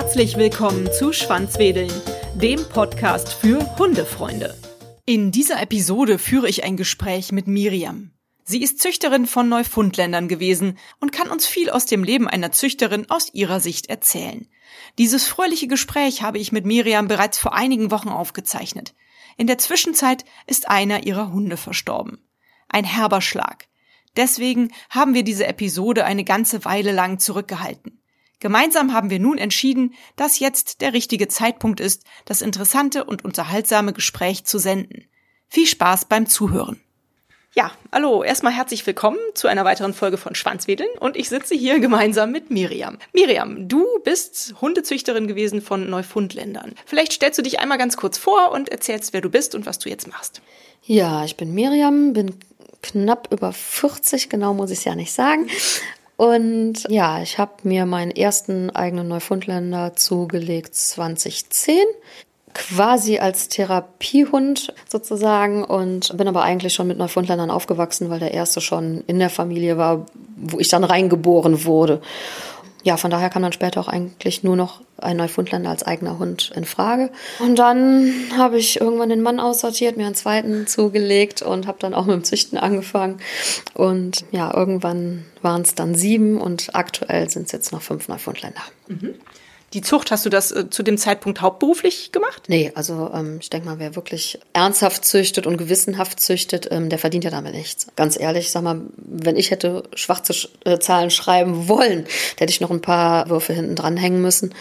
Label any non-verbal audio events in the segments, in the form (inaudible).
Herzlich willkommen zu Schwanzwedeln, dem Podcast für Hundefreunde. In dieser Episode führe ich ein Gespräch mit Miriam. Sie ist Züchterin von Neufundländern gewesen und kann uns viel aus dem Leben einer Züchterin aus ihrer Sicht erzählen. Dieses fröhliche Gespräch habe ich mit Miriam bereits vor einigen Wochen aufgezeichnet. In der Zwischenzeit ist einer ihrer Hunde verstorben. Ein herber Schlag. Deswegen haben wir diese Episode eine ganze Weile lang zurückgehalten. Gemeinsam haben wir nun entschieden, dass jetzt der richtige Zeitpunkt ist, das interessante und unterhaltsame Gespräch zu senden. Viel Spaß beim Zuhören. Ja, hallo, erstmal herzlich willkommen zu einer weiteren Folge von Schwanzwedeln und ich sitze hier gemeinsam mit Miriam. Miriam, du bist Hundezüchterin gewesen von Neufundländern. Vielleicht stellst du dich einmal ganz kurz vor und erzählst, wer du bist und was du jetzt machst. Ja, ich bin Miriam, bin knapp über 40, genau muss ich es ja nicht sagen. Und ja, ich habe mir meinen ersten eigenen Neufundländer zugelegt 2010 quasi als Therapiehund sozusagen. Und bin aber eigentlich schon mit Neufundländern aufgewachsen, weil der erste schon in der Familie war, wo ich dann reingeboren wurde ja, von daher kam dann später auch eigentlich nur noch ein Neufundländer als eigener Hund in Frage. Und dann habe ich irgendwann den Mann aussortiert, mir einen zweiten zugelegt und habe dann auch mit dem Züchten angefangen. Und ja, irgendwann waren es dann sieben und aktuell sind es jetzt noch fünf Neufundländer. Mhm. Die Zucht, hast du das äh, zu dem Zeitpunkt hauptberuflich gemacht? Nee, also ähm, ich denke mal, wer wirklich ernsthaft züchtet und gewissenhaft züchtet, ähm, der verdient ja damit nichts. Ganz ehrlich, sag mal, wenn ich hätte schwarze äh, Zahlen schreiben wollen, hätte ich noch ein paar Würfe hinten dran hängen müssen.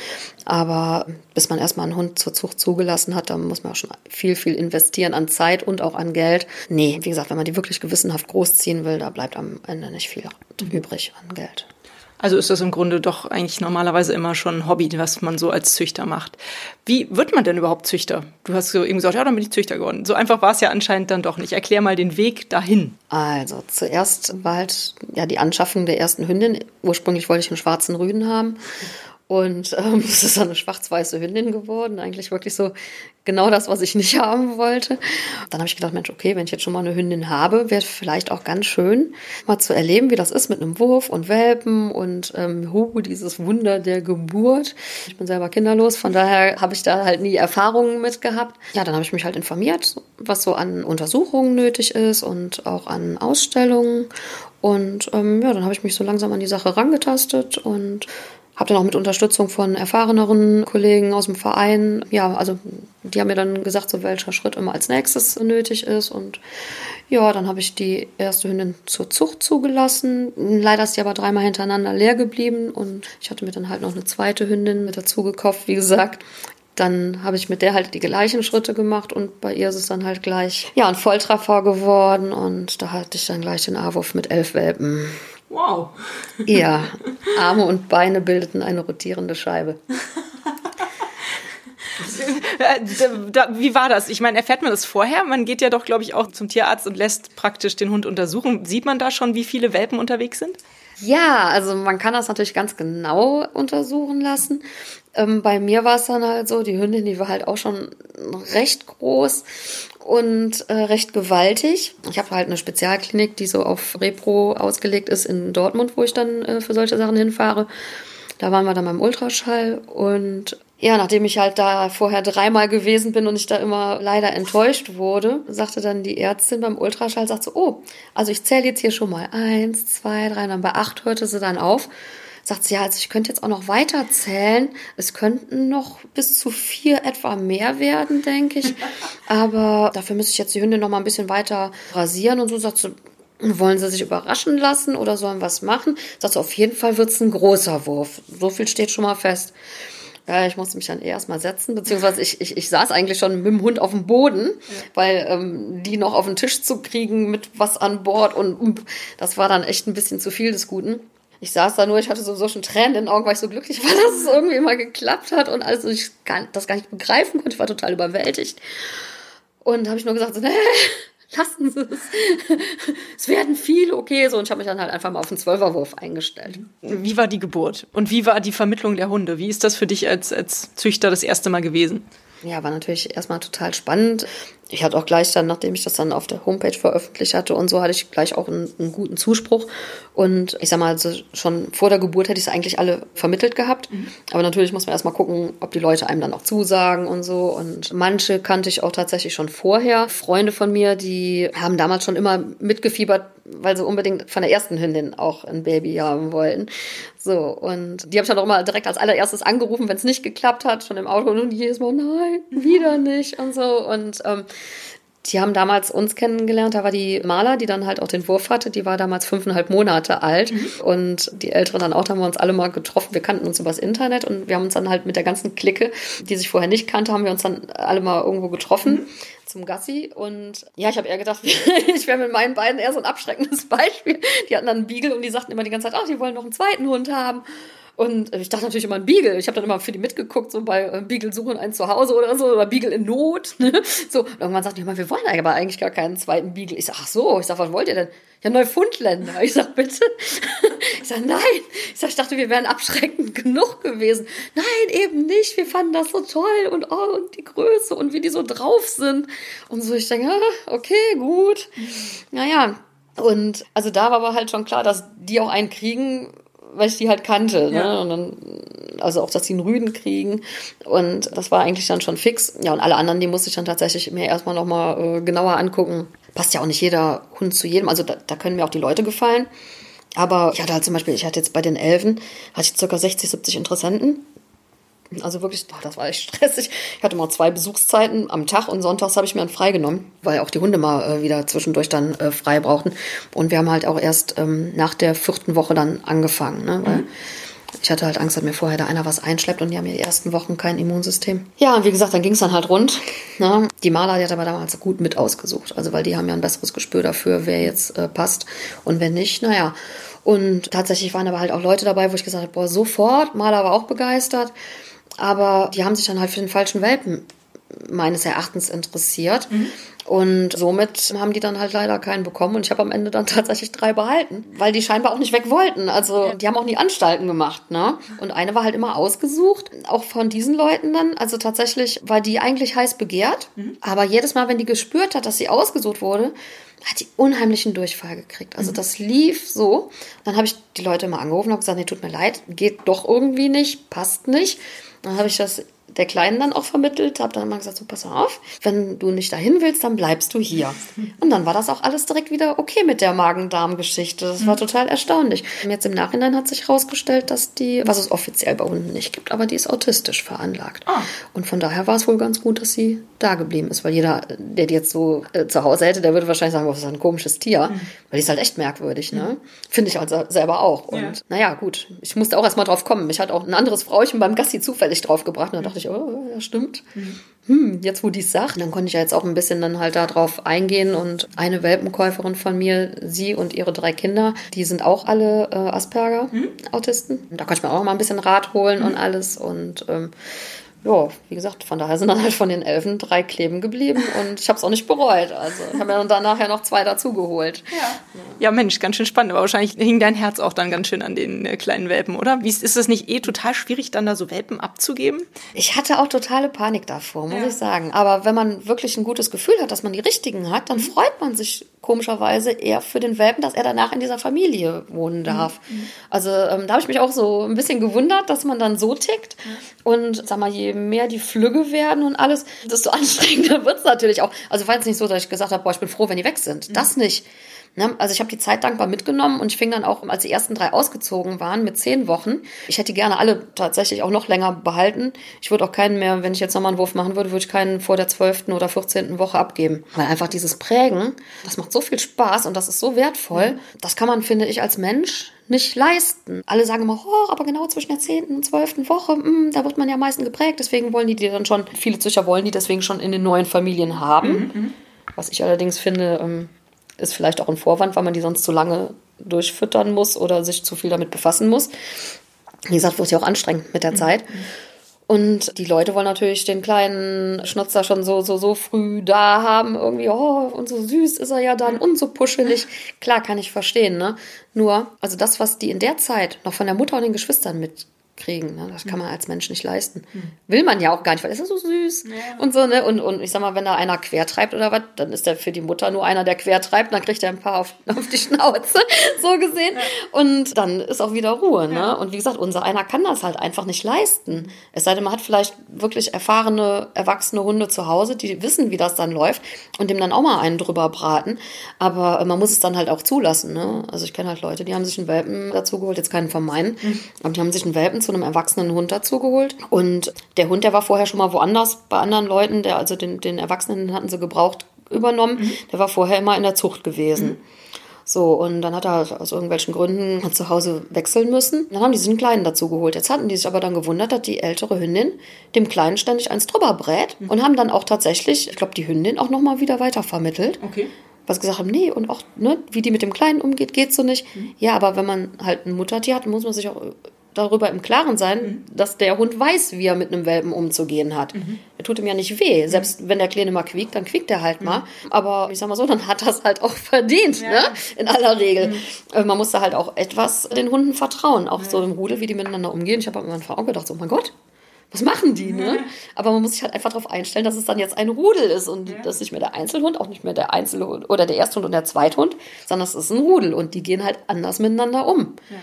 Aber bis man erstmal einen Hund zur Zucht zugelassen hat, da muss man auch schon viel, viel investieren an Zeit und auch an Geld. Nee, wie gesagt, wenn man die wirklich gewissenhaft großziehen will, da bleibt am Ende nicht viel übrig an Geld. Also ist das im Grunde doch eigentlich normalerweise immer schon ein Hobby, was man so als Züchter macht. Wie wird man denn überhaupt Züchter? Du hast so eben gesagt, ja, dann bin ich Züchter geworden. So einfach war es ja anscheinend dann doch nicht. Erklär mal den Weg dahin. Also zuerst war halt ja die Anschaffung der ersten Hündin. Ursprünglich wollte ich einen schwarzen Rüden haben. Und ähm, (laughs) es ist eine schwarz-weiße Hündin geworden. Eigentlich wirklich so genau das, was ich nicht (laughs) haben wollte. Dann habe ich gedacht, Mensch, okay, wenn ich jetzt schon mal eine Hündin habe, wäre vielleicht auch ganz schön, mal zu erleben, wie das ist mit einem Wurf und Welpen und ähm, Hugo, dieses Wunder der Geburt. Ich bin selber kinderlos, von daher habe ich da halt nie Erfahrungen mit gehabt. Ja, dann habe ich mich halt informiert, was so an Untersuchungen nötig ist und auch an Ausstellungen. Und ähm, ja, dann habe ich mich so langsam an die Sache rangetastet und habe dann auch mit Unterstützung von erfahreneren Kollegen aus dem Verein, ja, also die haben mir dann gesagt, so welcher Schritt immer als nächstes nötig ist. Und ja, dann habe ich die erste Hündin zur Zucht zugelassen. Leider ist die aber dreimal hintereinander leer geblieben und ich hatte mir dann halt noch eine zweite Hündin mit dazu gekauft, wie gesagt. Dann habe ich mit der halt die gleichen Schritte gemacht und bei ihr ist es dann halt gleich, ja, ein Volltreffer geworden und da hatte ich dann gleich den A-Wurf mit elf Welpen. Wow. Ja, (laughs) Arme und Beine bildeten eine rotierende Scheibe. Wie war das? Ich meine, erfährt man das vorher? Man geht ja doch, glaube ich, auch zum Tierarzt und lässt praktisch den Hund untersuchen. Sieht man da schon, wie viele Welpen unterwegs sind? Ja, also man kann das natürlich ganz genau untersuchen lassen. Ähm, bei mir war es dann halt so, die Hündin, die war halt auch schon recht groß und äh, recht gewaltig. Ich habe halt eine Spezialklinik, die so auf Repro ausgelegt ist in Dortmund, wo ich dann äh, für solche Sachen hinfahre. Da waren wir dann beim Ultraschall und ja, nachdem ich halt da vorher dreimal gewesen bin und ich da immer leider enttäuscht wurde, sagte dann die Ärztin beim Ultraschall, sagt so, oh, also ich zähle jetzt hier schon mal eins, zwei, drei, dann bei acht hörte sie dann auf. Sagt sie, ja, also ich könnte jetzt auch noch weiter zählen. Es könnten noch bis zu vier etwa mehr werden, denke ich. (laughs) Aber dafür müsste ich jetzt die Hündin noch mal ein bisschen weiter rasieren und so. Sagt sie, wollen sie sich überraschen lassen oder sollen was machen? Sagt sie, auf jeden Fall wird es ein großer Wurf. So viel steht schon mal fest. Ja, ich musste mich dann eh erstmal setzen, beziehungsweise ich, ich, ich saß eigentlich schon mit dem Hund auf dem Boden, weil ähm, die noch auf den Tisch zu kriegen mit was an Bord und das war dann echt ein bisschen zu viel des Guten. Ich saß da nur, ich hatte sowieso schon Tränen in den Augen, weil ich so glücklich war, (laughs) dass es irgendwie mal geklappt hat und also ich gar, das gar nicht begreifen konnte. Ich war total überwältigt. Und da habe ich nur gesagt, so, (laughs) nee, lassen Sie es. es werden viele, okay, so. Und ich habe mich dann halt einfach mal auf den Zwölferwurf eingestellt. Wie war die Geburt? Und wie war die Vermittlung der Hunde? Wie ist das für dich als, als Züchter das erste Mal gewesen? Ja, war natürlich erstmal total spannend. Ich hatte auch gleich dann, nachdem ich das dann auf der Homepage veröffentlicht hatte und so, hatte ich gleich auch einen, einen guten Zuspruch. Und ich sag mal, also schon vor der Geburt hätte ich es eigentlich alle vermittelt gehabt. Mhm. Aber natürlich muss man erstmal gucken, ob die Leute einem dann auch zusagen und so. Und manche kannte ich auch tatsächlich schon vorher. Freunde von mir, die haben damals schon immer mitgefiebert, weil sie unbedingt von der ersten Hündin auch ein Baby haben wollten. So, und die habe ich dann auch immer direkt als allererstes angerufen, wenn es nicht geklappt hat, schon im Auto und jedes Mal, nein, wieder nicht und so. Und ähm, die haben damals uns kennengelernt, da war die Maler, die dann halt auch den Wurf hatte, die war damals fünfeinhalb Monate alt mhm. und die Ältere dann auch, da haben wir uns alle mal getroffen, wir kannten uns übers Internet und wir haben uns dann halt mit der ganzen Clique, die sich vorher nicht kannte, haben wir uns dann alle mal irgendwo getroffen. Mhm zum Gassi und ja, ich habe eher gedacht, (laughs) ich wäre mit meinen beiden eher so ein abschreckendes Beispiel. Die hatten dann einen Beagle und die sagten immer die ganze Zeit, ach, die wollen noch einen zweiten Hund haben. Und ich dachte natürlich immer ein Beagle. Ich habe dann immer für die mitgeguckt, so bei äh, Beagle suchen ein Zuhause oder so, oder Beagle in Not. (laughs) Ne? So, und irgendwann sagten die immer, wir wollen aber eigentlich gar keinen zweiten Beagle. Ich sag, ach so, ich sag, was wollt ihr denn? Ja, Neufundländer. Ich sag, bitte. (laughs) Ich sag, nein. Ich sag, ich dachte, wir wären abschreckend genug gewesen. Nein, eben nicht. Wir fanden das so toll und oh, und die Größe und wie die so drauf sind. Und so, ich denke, ah, okay, gut. Naja. Und also da war aber halt schon klar, dass die auch einen kriegen, weil ich die halt kannte. Ne? Ja. Und dann, also auch, dass die einen Rüden kriegen. Und das war eigentlich dann schon fix. Ja, und alle anderen, die musste ich dann tatsächlich mir erstmal nochmal äh, genauer angucken. Passt ja auch nicht jeder Hund zu jedem. Also da, da können mir auch die Leute gefallen. Aber ich hatte halt zum Beispiel, ich hatte jetzt bei den Elfen, hatte ich circa 60, 70 Interessenten. Also wirklich, oh, das war echt stressig. Ich hatte mal zwei Besuchszeiten am Tag und sonntags habe ich mir dann freigenommen, weil auch die Hunde mal äh, wieder zwischendurch dann äh, frei brauchten. Und wir haben halt auch erst ähm, nach der vierten Woche dann angefangen, ne? weil mhm. ich hatte halt Angst, dass mir vorher da einer was einschleppt und die haben ja die ersten Wochen kein Immunsystem. Ja, und wie gesagt, dann ging es dann halt rund. Ne? Die Maler, die hat aber damals gut mit ausgesucht, also weil die haben ja ein besseres Gespür dafür, wer jetzt äh, passt und wenn nicht, naja. Und tatsächlich waren aber halt auch Leute dabei, wo ich gesagt habe, boah, sofort, Maler war auch begeistert. Aber die haben sich dann halt für den falschen Welpen meines Erachtens interessiert. Mhm. Und somit haben die dann halt leider keinen bekommen. Und ich habe am Ende dann (laughs) tatsächlich drei behalten, weil die scheinbar auch nicht weg wollten. Also die haben auch nie Anstalten gemacht. Ne? Und eine war halt immer ausgesucht, auch von diesen Leuten dann. Also tatsächlich war die eigentlich heiß begehrt. Mhm. Aber jedes Mal, wenn die gespürt hat, dass sie ausgesucht wurde, hat die unheimlichen Durchfall gekriegt. Also mhm. das lief so. Dann habe ich die Leute immer angerufen und gesagt, nee, tut mir leid, geht doch irgendwie nicht, passt nicht. Dann habe ich das der Kleinen dann auch vermittelt, habe dann immer gesagt, so pass auf, wenn du nicht dahin willst, dann bleibst du hier. Und dann war das auch alles direkt wieder okay mit der Magen-Darm-Geschichte. Das war mhm. total erstaunlich. Und jetzt im Nachhinein hat sich herausgestellt, dass die, was es offiziell bei Hunden nicht gibt, aber die ist autistisch veranlagt. Ah. Und von daher war es wohl ganz gut, dass sie da geblieben ist, weil jeder, der die jetzt so äh, zu Hause hätte, der würde wahrscheinlich sagen, was ist ein komisches Tier, mhm. weil die ist halt echt merkwürdig, ne? Mhm. Finde ich also selber auch. Und ja. naja, gut, ich musste auch erstmal drauf kommen. Mich hat auch ein anderes Frauchen beim Gassi zufällig drauf gebracht und da dachte ich, oh, ja, stimmt. Mhm. Hm, jetzt wo die es sagt, dann konnte ich ja jetzt auch ein bisschen dann halt darauf eingehen und eine Welpenkäuferin von mir, sie und ihre drei Kinder, die sind auch alle äh, Asperger-Autisten. Mhm. Da konnte ich mir auch mal ein bisschen Rat holen und alles und ähm, ja, wie gesagt, von daher sind dann halt von den Elfen drei kleben geblieben und ich habe es auch nicht bereut. Also ich habe mir dann nachher noch zwei dazugeholt. Ja. ja, Mensch, ganz schön spannend. Aber wahrscheinlich hing dein Herz auch dann ganz schön an den äh, kleinen Welpen, oder? Wie ist, ist es nicht eh total schwierig, dann da so Welpen abzugeben? Ich hatte auch totale Panik davor, muss ja. ich sagen. Aber wenn man wirklich ein gutes Gefühl hat, dass man die richtigen hat, dann mhm. freut man sich komischerweise eher für den Welpen, dass er danach in dieser Familie wohnen darf. Mhm. Also ähm, da habe ich mich auch so ein bisschen gewundert, dass man dann so tickt. Mhm. Und sag mal, je mehr die Flügge werden und alles, desto (laughs) anstrengender wird es natürlich auch. Also war jetzt nicht so, dass ich gesagt habe, boah, ich bin froh, wenn die weg sind. Mhm. Das nicht. Ne? Also ich habe die Zeit dankbar mitgenommen und ich fing dann auch, als die ersten drei ausgezogen waren, mit zehn Wochen. Ich hätte die gerne alle tatsächlich auch noch länger behalten. Ich würde auch keinen mehr, wenn ich jetzt nochmal einen Wurf machen würde, würde ich keinen vor der zwölften oder vierzehnten Woche abgeben. Weil einfach dieses Prägen, das macht so viel Spaß und das ist so wertvoll. Das kann man, finde ich, als Mensch nicht leisten. Alle sagen immer, oh, aber genau zwischen der zehnten und zwölften Woche, mh, hm, da wird man ja am meisten geprägt. Deswegen wollen die die dann schon, viele Züchter wollen die deswegen schon in den neuen Familien haben. Mhm, mhm. Was ich allerdings finde, ähm, ist vielleicht auch ein Vorwand, weil man die sonst zu lange durchfüttern muss oder sich zu viel damit befassen muss. Wie gesagt, wird ja auch anstrengend mit der mhm. Und die Leute wollen natürlich den kleinen Schnutzer schon so, so, so früh da haben. Irgendwie, oh, und so süß ist er ja dann und so puschelig. Klar, kann ich verstehen, ne? Nur, also das, was die in der Zeit noch von der Mutter und den Geschwistern mit kriegen. Ne? Das kann man als Mensch nicht leisten. Will man ja auch gar nicht, weil es ist so süß und so, ne? Und, und ich sag mal, wenn da einer quer treibt oder was, dann ist der für die Mutter nur einer, der quer treibt, dann kriegt er ein paar auf, (laughs) auf die Schnauze, (laughs) so gesehen. Und dann ist auch wieder Ruhe, ne? Und wie gesagt, unser einer kann das halt einfach nicht leisten. Es sei denn, man hat vielleicht wirklich erfahrene, erwachsene Hunde zu Hause, die wissen, wie das dann läuft und dem dann auch mal einen drüber braten. Aber man muss es dann halt auch zulassen, ne? Also ich kenne halt Leute, die haben sich einen Welpen dazu geholt, jetzt keinen von meinen, aber die haben sich einen Welpen zu einem erwachsenen Hund dazu geholt. Und der Hund, der war vorher schon mal woanders bei anderen Leuten, der, also den, den Erwachsenen hatten sie gebraucht übernommen, mhm. der war vorher immer in der Zucht gewesen. Mhm. So, und dann hat er aus irgendwelchen Gründen zu Hause wechseln müssen. Dann haben die einen Kleinen dazu geholt. Jetzt hatten die sich aber dann gewundert, dass die ältere Hündin dem Kleinen ständig eins drüber brät mhm. und haben dann auch tatsächlich, ich glaube, die Hündin auch nochmal wieder weitervermittelt. Okay was gesagt haben, nee, und auch, ne, wie die mit dem Kleinen umgeht, geht so nicht. Mhm. Ja, aber wenn man halt ein Muttertier hat, muss man sich auch darüber im Klaren sein, mhm. dass der Hund weiß, wie er mit einem Welpen umzugehen hat. Mhm. Er tut ihm ja nicht weh. Mhm. Selbst wenn der Kleine mal quiekt, dann quiekt er halt mal. Mhm. Aber ich sag mal so, dann hat er es halt auch verdient, ja. ne? In aller Regel. Mhm. Äh, man muss da halt auch etwas den Hunden vertrauen. Auch so im Rudel, wie die miteinander umgehen. Ich habe am Anfang auch gedacht, oh mein Gott, was machen die, ne? Aber man muss sich halt einfach darauf einstellen, dass es dann jetzt ein Rudel ist und ja. das nicht mehr der Einzelhund, auch nicht mehr der Einzelhund oder der Ersthund und der Zweithund, sondern es ist ein Rudel und die gehen halt anders miteinander um. Ja.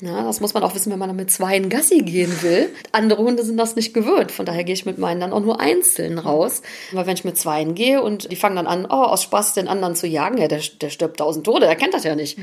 Ja, das muss man auch wissen, wenn man dann mit zweien Gassi gehen will. Andere Hunde sind das nicht gewöhnt. Von daher gehe ich mit meinen dann auch nur einzeln raus. Weil wenn ich mit zweien gehe und die fangen dann an, oh, aus Spaß den anderen zu jagen, ja, der, der stirbt tausend Tode, der kennt das ja nicht.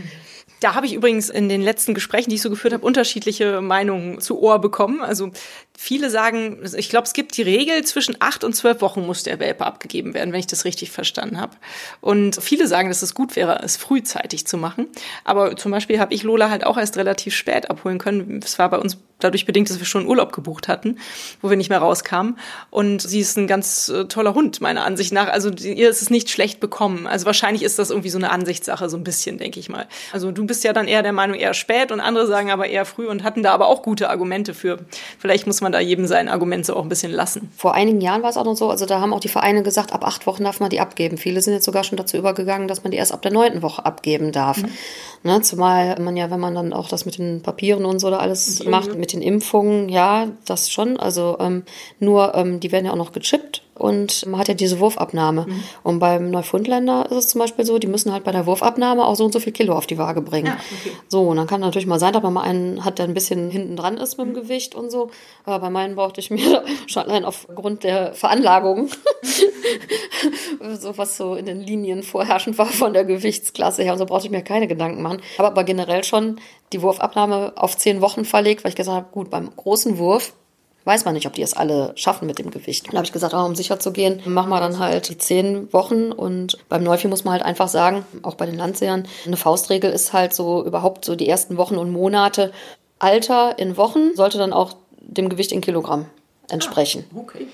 Da habe ich übrigens in den letzten Gesprächen, die ich so geführt habe, unterschiedliche Meinungen zu Ohr bekommen. Also viele sagen, ich glaube, es gibt die Regel, zwischen acht und zwölf Wochen muss der Welpe abgegeben werden, wenn ich das richtig verstanden habe. Und viele sagen, dass es gut wäre, es frühzeitig zu machen. Aber zum Beispiel habe ich Lola halt auch erst relativ spät abholen können. Es war bei uns dadurch bedingt, dass wir schon Urlaub gebucht hatten, wo wir nicht mehr rauskamen. Und sie ist ein ganz äh, toller Hund, meiner Ansicht nach. Also ihr ist es nicht schlecht bekommen. Also wahrscheinlich ist das irgendwie so eine Ansichtssache, so ein bisschen, denke ich mal. Also du bist ja dann eher der Meinung, eher spät und andere sagen aber eher früh und hatten da aber auch gute Argumente für. Vielleicht muss man da jedem sein Argument so auch ein bisschen lassen. Vor einigen Jahren war es auch noch so, also da haben auch die Vereine gesagt, ab acht Wochen darf man die abgeben. Viele sind jetzt sogar schon dazu übergegangen, dass man die erst ab der neunten Woche abgeben darf. Mhm. Ne, zumal man ja, wenn man dann auch das mit den Papieren und so da alles mhm. macht, mit den Impfungen, ja, das schon. Also ähm, nur, ähm, die werden ja auch noch gechippt und man hat ja diese Wurfabnahme. Mhm. Und beim Neufundländer ist es zum Beispiel so, die müssen halt bei der Wurfabnahme auch so und so viel Kilo auf die Waage bringen. Ja, okay. So, und dann kann natürlich mal sein, dass man mal einen hat, der ein bisschen hinten dran ist mit dem mhm. Gewicht und so. Aber bei meinen brauchte ich mir (laughs) schon allein aufgrund der Veranlagung, (laughs) so was so in den Linien vorherrschend war von der Gewichtsklasse her, und so brauchte ich mir keine Gedanken machen. Aber, aber generell schon die Wurfabnahme auf zehn Wochen verlegt, weil ich gesagt habe, gut, beim großen Wurf weiß man nicht, ob die es alle schaffen mit dem Gewicht. Dann habe ich gesagt, oh, um sicher zu gehen, machen wir dann halt die zehn Wochen und beim Neuvieh muss man halt einfach sagen, auch bei den Landsehern, eine Faustregel ist halt so überhaupt so die ersten Wochen und Monate. Alter in Wochen sollte dann auch dem Gewicht in Kilogramm entsprechen. Ah, okay.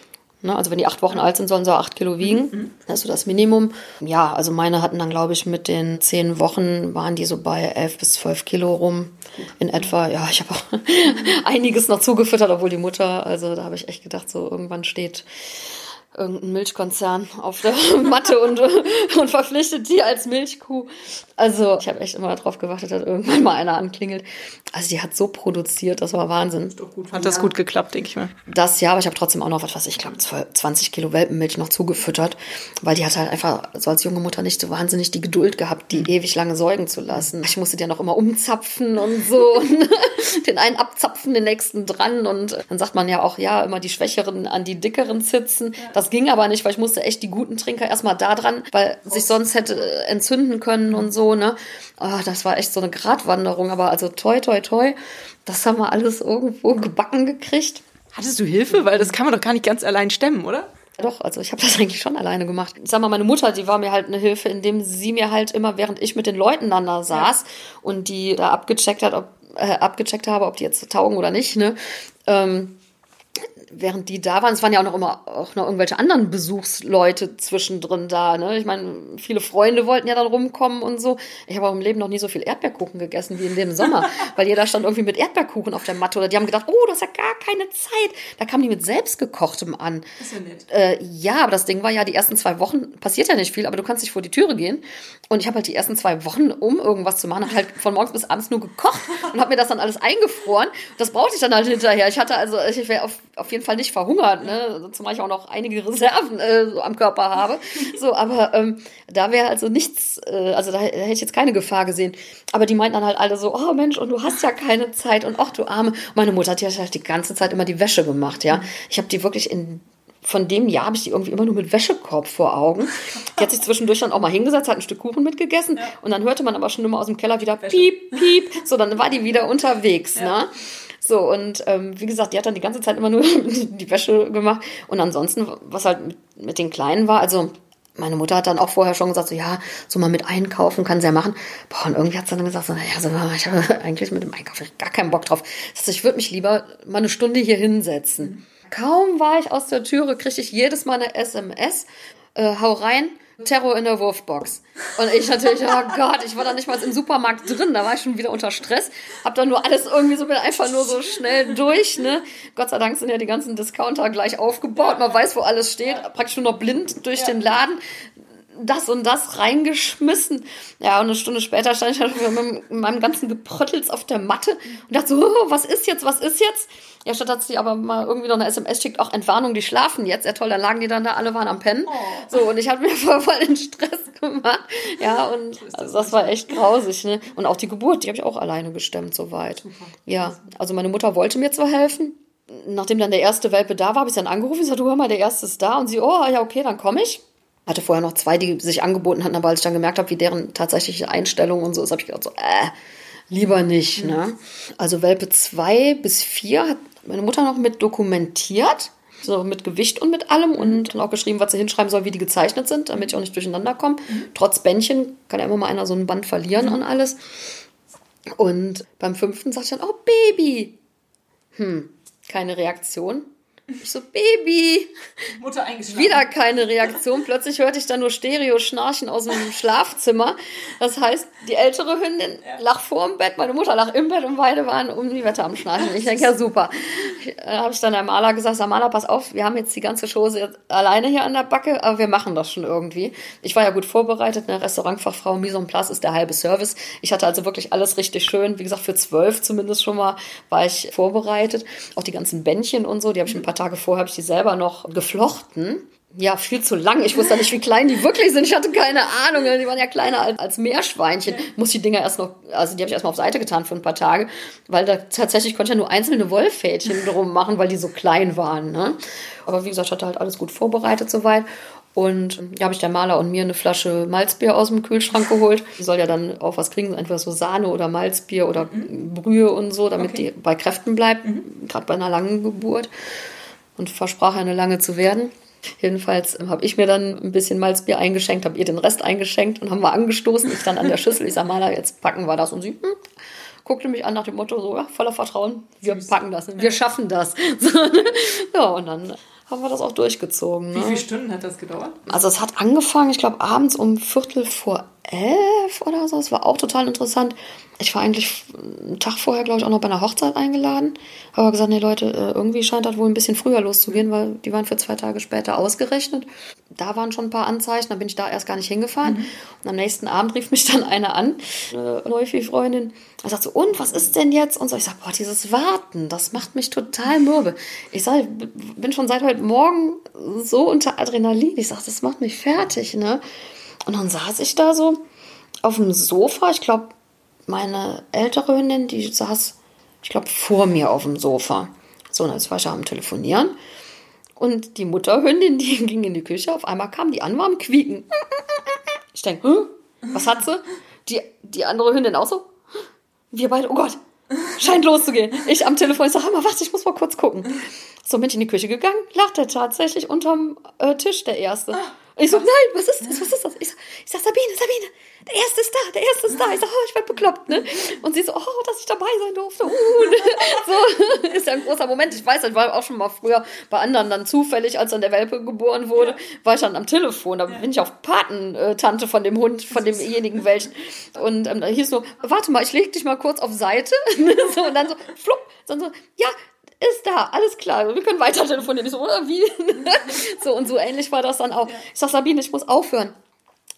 Ne, also wenn die acht Wochen alt sind, sollen sie acht Kilo wiegen. Mhm. Das ist so das Minimum. Ja, also meine hatten dann, glaube ich, mit den zehn Wochen waren die so bei elf bis zwölf Kilo rum in etwa. Ja, ich habe auch (laughs) einiges noch zugefüttert, obwohl die Mutter, also da habe ich echt gedacht, so irgendwann steht irgendein Milchkonzern auf der (laughs) Matte und, und verpflichtet die als Milchkuh. Also ich habe echt immer darauf gewartet, dass irgendwann mal einer anklingelt. Also die hat so produziert, das war Wahnsinn. Ist doch gut. Hat das gut geklappt, denke ich mal. Das ja, aber ich habe trotzdem auch noch was, was ich glaube, 20 Kilo Welpenmilch noch zugefüttert, weil die hat halt einfach so als junge Mutter nicht so wahnsinnig die Geduld gehabt, die mhm. ewig lange säugen zu lassen. Ich musste die ja noch immer umzapfen und so (laughs) und den einen abzapfen, den nächsten dran und dann sagt man ja auch, ja, immer die Schwächeren an die dickeren sitzen. Das ging aber nicht, weil ich musste echt die guten Trinker erstmal da dran, weil sich sonst hätte entzünden können und so ne? Oh, das war echt so eine Gratwanderung, aber also toi, toi, toi, das haben wir alles irgendwo gebacken gekriegt. Hattest du Hilfe? Weil das kann man doch gar nicht ganz allein stemmen, oder? Doch, also ich habe das (laughs) eigentlich schon alleine gemacht. Ich sag mal, meine Mutter, die war mir halt eine Hilfe, indem sie mir halt immer, während ich mit den Leuten dann da saß und die da abgecheckt hat, ob äh, abgecheckt habe, ob die jetzt taugen oder nicht, ne, ähm, während die da waren, es waren ja auch noch immer auch noch irgendwelche anderen Besuchsleute zwischendrin da. Ne? Ich meine, viele Freunde wollten ja dann rumkommen und so. Ich habe auch im Leben noch nie so viel Erdbeerkuchen gegessen wie in dem Sommer, (laughs) weil jeder stand irgendwie mit Erdbeerkuchen auf der Matte oder die haben gedacht, oh, du hast ja gar keine Zeit. Da kamen die mit selbstgekochtem an. Das ist ja nett. Äh, ja, aber das Ding war ja, die ersten zwei Wochen passiert ja nicht viel, aber du kannst nicht vor die Türe gehen. Und ich habe halt die ersten zwei Wochen, um irgendwas zu machen, halt von morgens bis abends nur gekocht und habe mir das dann alles eingefroren. Das brauchte ich dann halt hinterher. Ich hatte also, ich wäre auf, auf jeden Fall nicht verhungert, ne? zumal ich auch noch einige Reserven äh, so am Körper habe. So, aber ähm, da wäre also nichts, äh, also da, da hätte ich jetzt keine Gefahr gesehen. Aber die meinten dann halt alle so, oh Mensch, und du hast ja keine Zeit und ach du Arme. Meine Mutter hat ja halt die ganze Zeit immer die Wäsche gemacht, ja. Ich habe die wirklich in von dem Jahr habe ich die irgendwie immer nur mit Wäschekorb vor Augen. Die hat sich zwischendurch dann auch mal hingesetzt, hat ein Stück Kuchen mitgegessen ja. und dann hörte man aber schon immer aus dem Keller wieder Wäsche. piep, piep. So, dann war die wieder unterwegs, ja. ne? So, und ähm, wie gesagt, die hat dann die ganze Zeit immer nur (laughs) die Wäsche gemacht. Und ansonsten, was halt mit, mit den Kleinen war, also meine Mutter hat dann auch vorher schon gesagt, so ja, so mal mit einkaufen kann sie ja machen. Boah, und irgendwie hat sie dann gesagt, so, naja, so, (laughs) ich habe eigentlich mit dem Einkauf gar keinen Bock drauf. Das heißt, ich würde mich lieber mal eine Stunde hier hinsetzen. Kaum war ich aus der Türe, kriegte ich jedes Mal eine SMS, äh, hau rein, Terror in der Wurfbox. Und ich natürlich, oh Gott, ich war da nicht mal im Supermarkt drin, da war ich schon wieder unter Stress. Hab dann nur alles irgendwie so, bin einfach nur so schnell durch, ne. Gott sei Dank sind ja die ganzen Discounter gleich aufgebaut, man weiß, wo alles steht, praktisch nur noch blind durch ja. den Laden das und das reingeschmissen. Ja, und eine Stunde später stand ich dann mit meinem ganzen Gepröttels auf der Matte und dachte so, oh, was ist jetzt, was ist jetzt? Ja, statt hat sie aber mal irgendwie noch eine SMS schickt, auch Entwarnung, die schlafen jetzt. Ja toll, dann lagen die dann da, alle waren am Pennen. Oh. So, und ich hatte mir (laughs) voll, voll den Stress gemacht. Ja, und also das war echt grausig, ne? Und auch die Geburt, die habe ich auch alleine gestemmt, soweit. Ja, also meine Mutter wollte mir zwar helfen, nachdem dann der erste Welpe da war, habe ich dann angerufen, ich sagte, hör mal, der erste ist da. Und sie, oh, ja, okay, dann komme ich hatte vorher noch zwei, die sich angeboten hatten, aber als ich dann gemerkt habe, wie deren tatsächliche Einstellung und so ist, habe ich gedacht so, äh, lieber nicht. Ne? Also Welpe 2 bis 4 hat meine Mutter noch mit dokumentiert, so mit Gewicht und mit allem und dann auch geschrieben, was sie hinschreiben soll, wie die gezeichnet sind, damit ich auch nicht durcheinander komme. Mhm. Trotz Bändchen kann ja immer mal einer so ein Band verlieren mhm. und alles. Und beim fünften sagt ich dann, oh Baby. Hm, keine Reaktion. Ich so, Baby. Mutter eingeschlafen. Wieder keine Reaktion. Plötzlich hörte ich dann nur Stereo-Schnarchen aus dem Schlafzimmer. Das heißt, die ältere Hündin ja. lag vor dem Bett, meine Mutter lag im Bett und beide waren um die Wette am Schnarchen. Ich denke, ja, super. Da habe ich dann der Maler gesagt, Maler, pass auf, wir haben jetzt die ganze Chose alleine hier an der Backe, aber wir machen das schon irgendwie. Ich war ja gut vorbereitet, eine Restaurantfachfrau, Mise en place ist der halbe Service. Ich hatte also wirklich alles richtig schön. Wie gesagt, für zwölf zumindest schon mal war ich vorbereitet. Auch die ganzen Bändchen und so, die habe ich ein paar Tage vorher habe ich die selber noch geflochten. Ja, viel zu lang. Ich wusste nicht, wie klein die wirklich sind. Ich hatte keine Ahnung. Die waren ja kleiner als, Meerschweinchen. Muss die Dinger erst noch, also die habe ich erstmal auf Seite getan für ein paar Tage, weil da tatsächlich konnte ich ja nur einzelne Wollfädchen (laughs) drum machen, weil die so klein waren. Ne? Aber wie gesagt, ich hatte halt alles gut vorbereitet soweit. Und da habe ich der Maler und mir eine Flasche Malzbier aus dem Kühlschrank geholt. Die soll ja dann auch was kriegen, entweder so Sahne oder Malzbier oder mhm. Brühe und so, damit okay. die bei Kräften bleibt, mhm. gerade bei einer langen Geburt und versprach eine lange zu werden. Jedenfalls habe ich mir dann ein bisschen Malzbier eingeschenkt, habe ihr den Rest eingeschenkt und haben wir angestoßen. Ich dann an der Schüssel. Ich sage, Maler, jetzt packen wir das. Und sie hm, guckte mich an nach dem Motto, so ja, voller Vertrauen, wir Süß. packen das, wir schaffen das. (laughs) ja, und dann haben wir das auch durchgezogen. Ne? Wie viele Stunden hat das gedauert? Also es hat angefangen, ich glaube, abends um Viertel vor elf oder so. Es war auch total interessant. Ich war eigentlich einen Tag vorher, glaube ich, auch noch bei einer Hochzeit eingeladen. Aber gesagt, nee Leute, äh, irgendwie scheint das wohl ein bisschen früher loszugehen, weil die waren für zwei Tage später ausgerechnet. Da waren schon ein paar Anzeichen, da bin ich da erst gar nicht hingefahren. Mhm. Und am nächsten Abend rief mich dann eine an, eine Neufi-Freundin. Er sagt so, und was ist denn jetzt? Und so, ich sag, boah, dieses Warten, das macht mich total mürbe. Ich sag, ich bin schon seit heute Morgen so unter Adrenalin. Ich sag, das macht mich fertig, ne? Und dann saß ich da so auf dem Sofa. Ich glaube, meine ältere Hündin, die saß, ich glaube, vor mir auf dem Sofa. So, und jetzt war ich am Telefonieren. Und die Mutterhündin, (laughs) die ging in die Küche. Auf einmal kam die an, war am Quieken. (laughs) Ich denke, was hat sie? Die, die andere Hündin auch so. Wir beide, oh Gott, scheint loszugehen. Ich am Telefon, ich sage, mal, warte, ich muss mal kurz gucken. So bin ich in die Küche gegangen, lag der tatsächlich unterm äh, Tisch, der Erste. Ich so, nein, was ist das, was ist das? Ich sag, ich sag Sabine, Sabine, der Erste ist da, der Erste ist da. Ich sag, oh, ich werd bekloppt, ne? Und sie so, oh, dass ich dabei sein durfte. Uh, (laughs) so, (laughs) ist ja ein großer Moment. Ich weiß, ich war auch schon mal früher bei anderen dann zufällig, als dann der Welpe geboren wurde, war ich dann am Telefon. Da bin ich auf Patentante von dem Hund, von demjenigen welchen. Und ähm, da hieß so, warte mal, ich leg dich mal kurz auf Seite. (laughs) so, und dann so, flupp, dann so, ja, ist da, alles klar, wir können weiter telefonieren. Ich so, oder wie? (laughs) so und so ähnlich war das dann auch. Ich sag, Sabine, ich muss aufhören.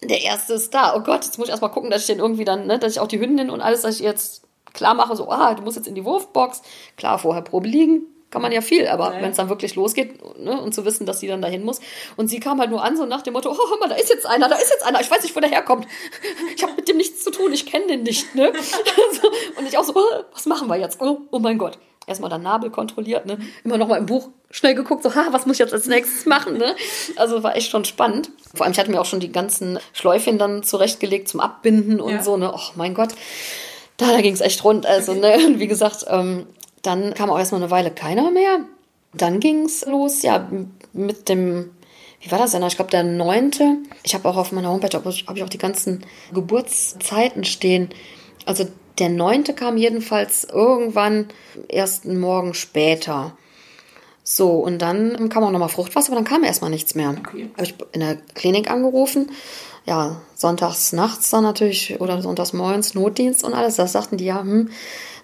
Der erste ist da. Oh Gott, jetzt muss ich erstmal gucken, dass ich den irgendwie dann, ne, dass ich auch die Hündin und alles, dass ich jetzt klar mache, so, ah, du musst jetzt in die Wurfbox. Klar, vorher Probe liegen, kann man ja viel, aber ja. wenn es dann wirklich losgeht ne, und zu wissen, dass sie dann dahin muss. Und sie kam halt nur an, so nach dem Motto, oh, hör mal, da ist jetzt einer, da ist jetzt einer, ich weiß nicht, wo der herkommt. Ich habe mit dem nichts zu tun, ich kenne den nicht. Ne? (laughs) und ich auch so, oh, was machen wir jetzt? Oh, oh mein Gott erstmal dann Nabel kontrolliert, ne? Immer noch mal im Buch schnell geguckt, so, ha, was muss ich jetzt als nächstes machen, ne? Also war echt schon spannend. Vor allem, ich hatte mir auch schon die ganzen Schläufchen dann zurechtgelegt zum Abbinden und ja. so, ne? Oh mein Gott. Da, da ging es echt rund. Also, okay. ne, (laughs) und wie gesagt, ähm, dann kam auch erstmal eine Weile keiner mehr. Dann ging es los, ja, mit dem, wie war das denn? Ich glaube, der neunte. Ich habe auch auf meiner Homepage habe ich auch die ganzen Geburtszeiten stehen. Also der neunte kam jedenfalls irgendwann erst einen Morgen später. So, und dann kam auch nochmal Fruchtwasser, aber dann kam erstmal nichts mehr. Okay. Habe ich in der Klinik angerufen. Ja, sonntags nachts dann natürlich oder sonntags morgens Notdienst und alles. Das sagten die ja, hm,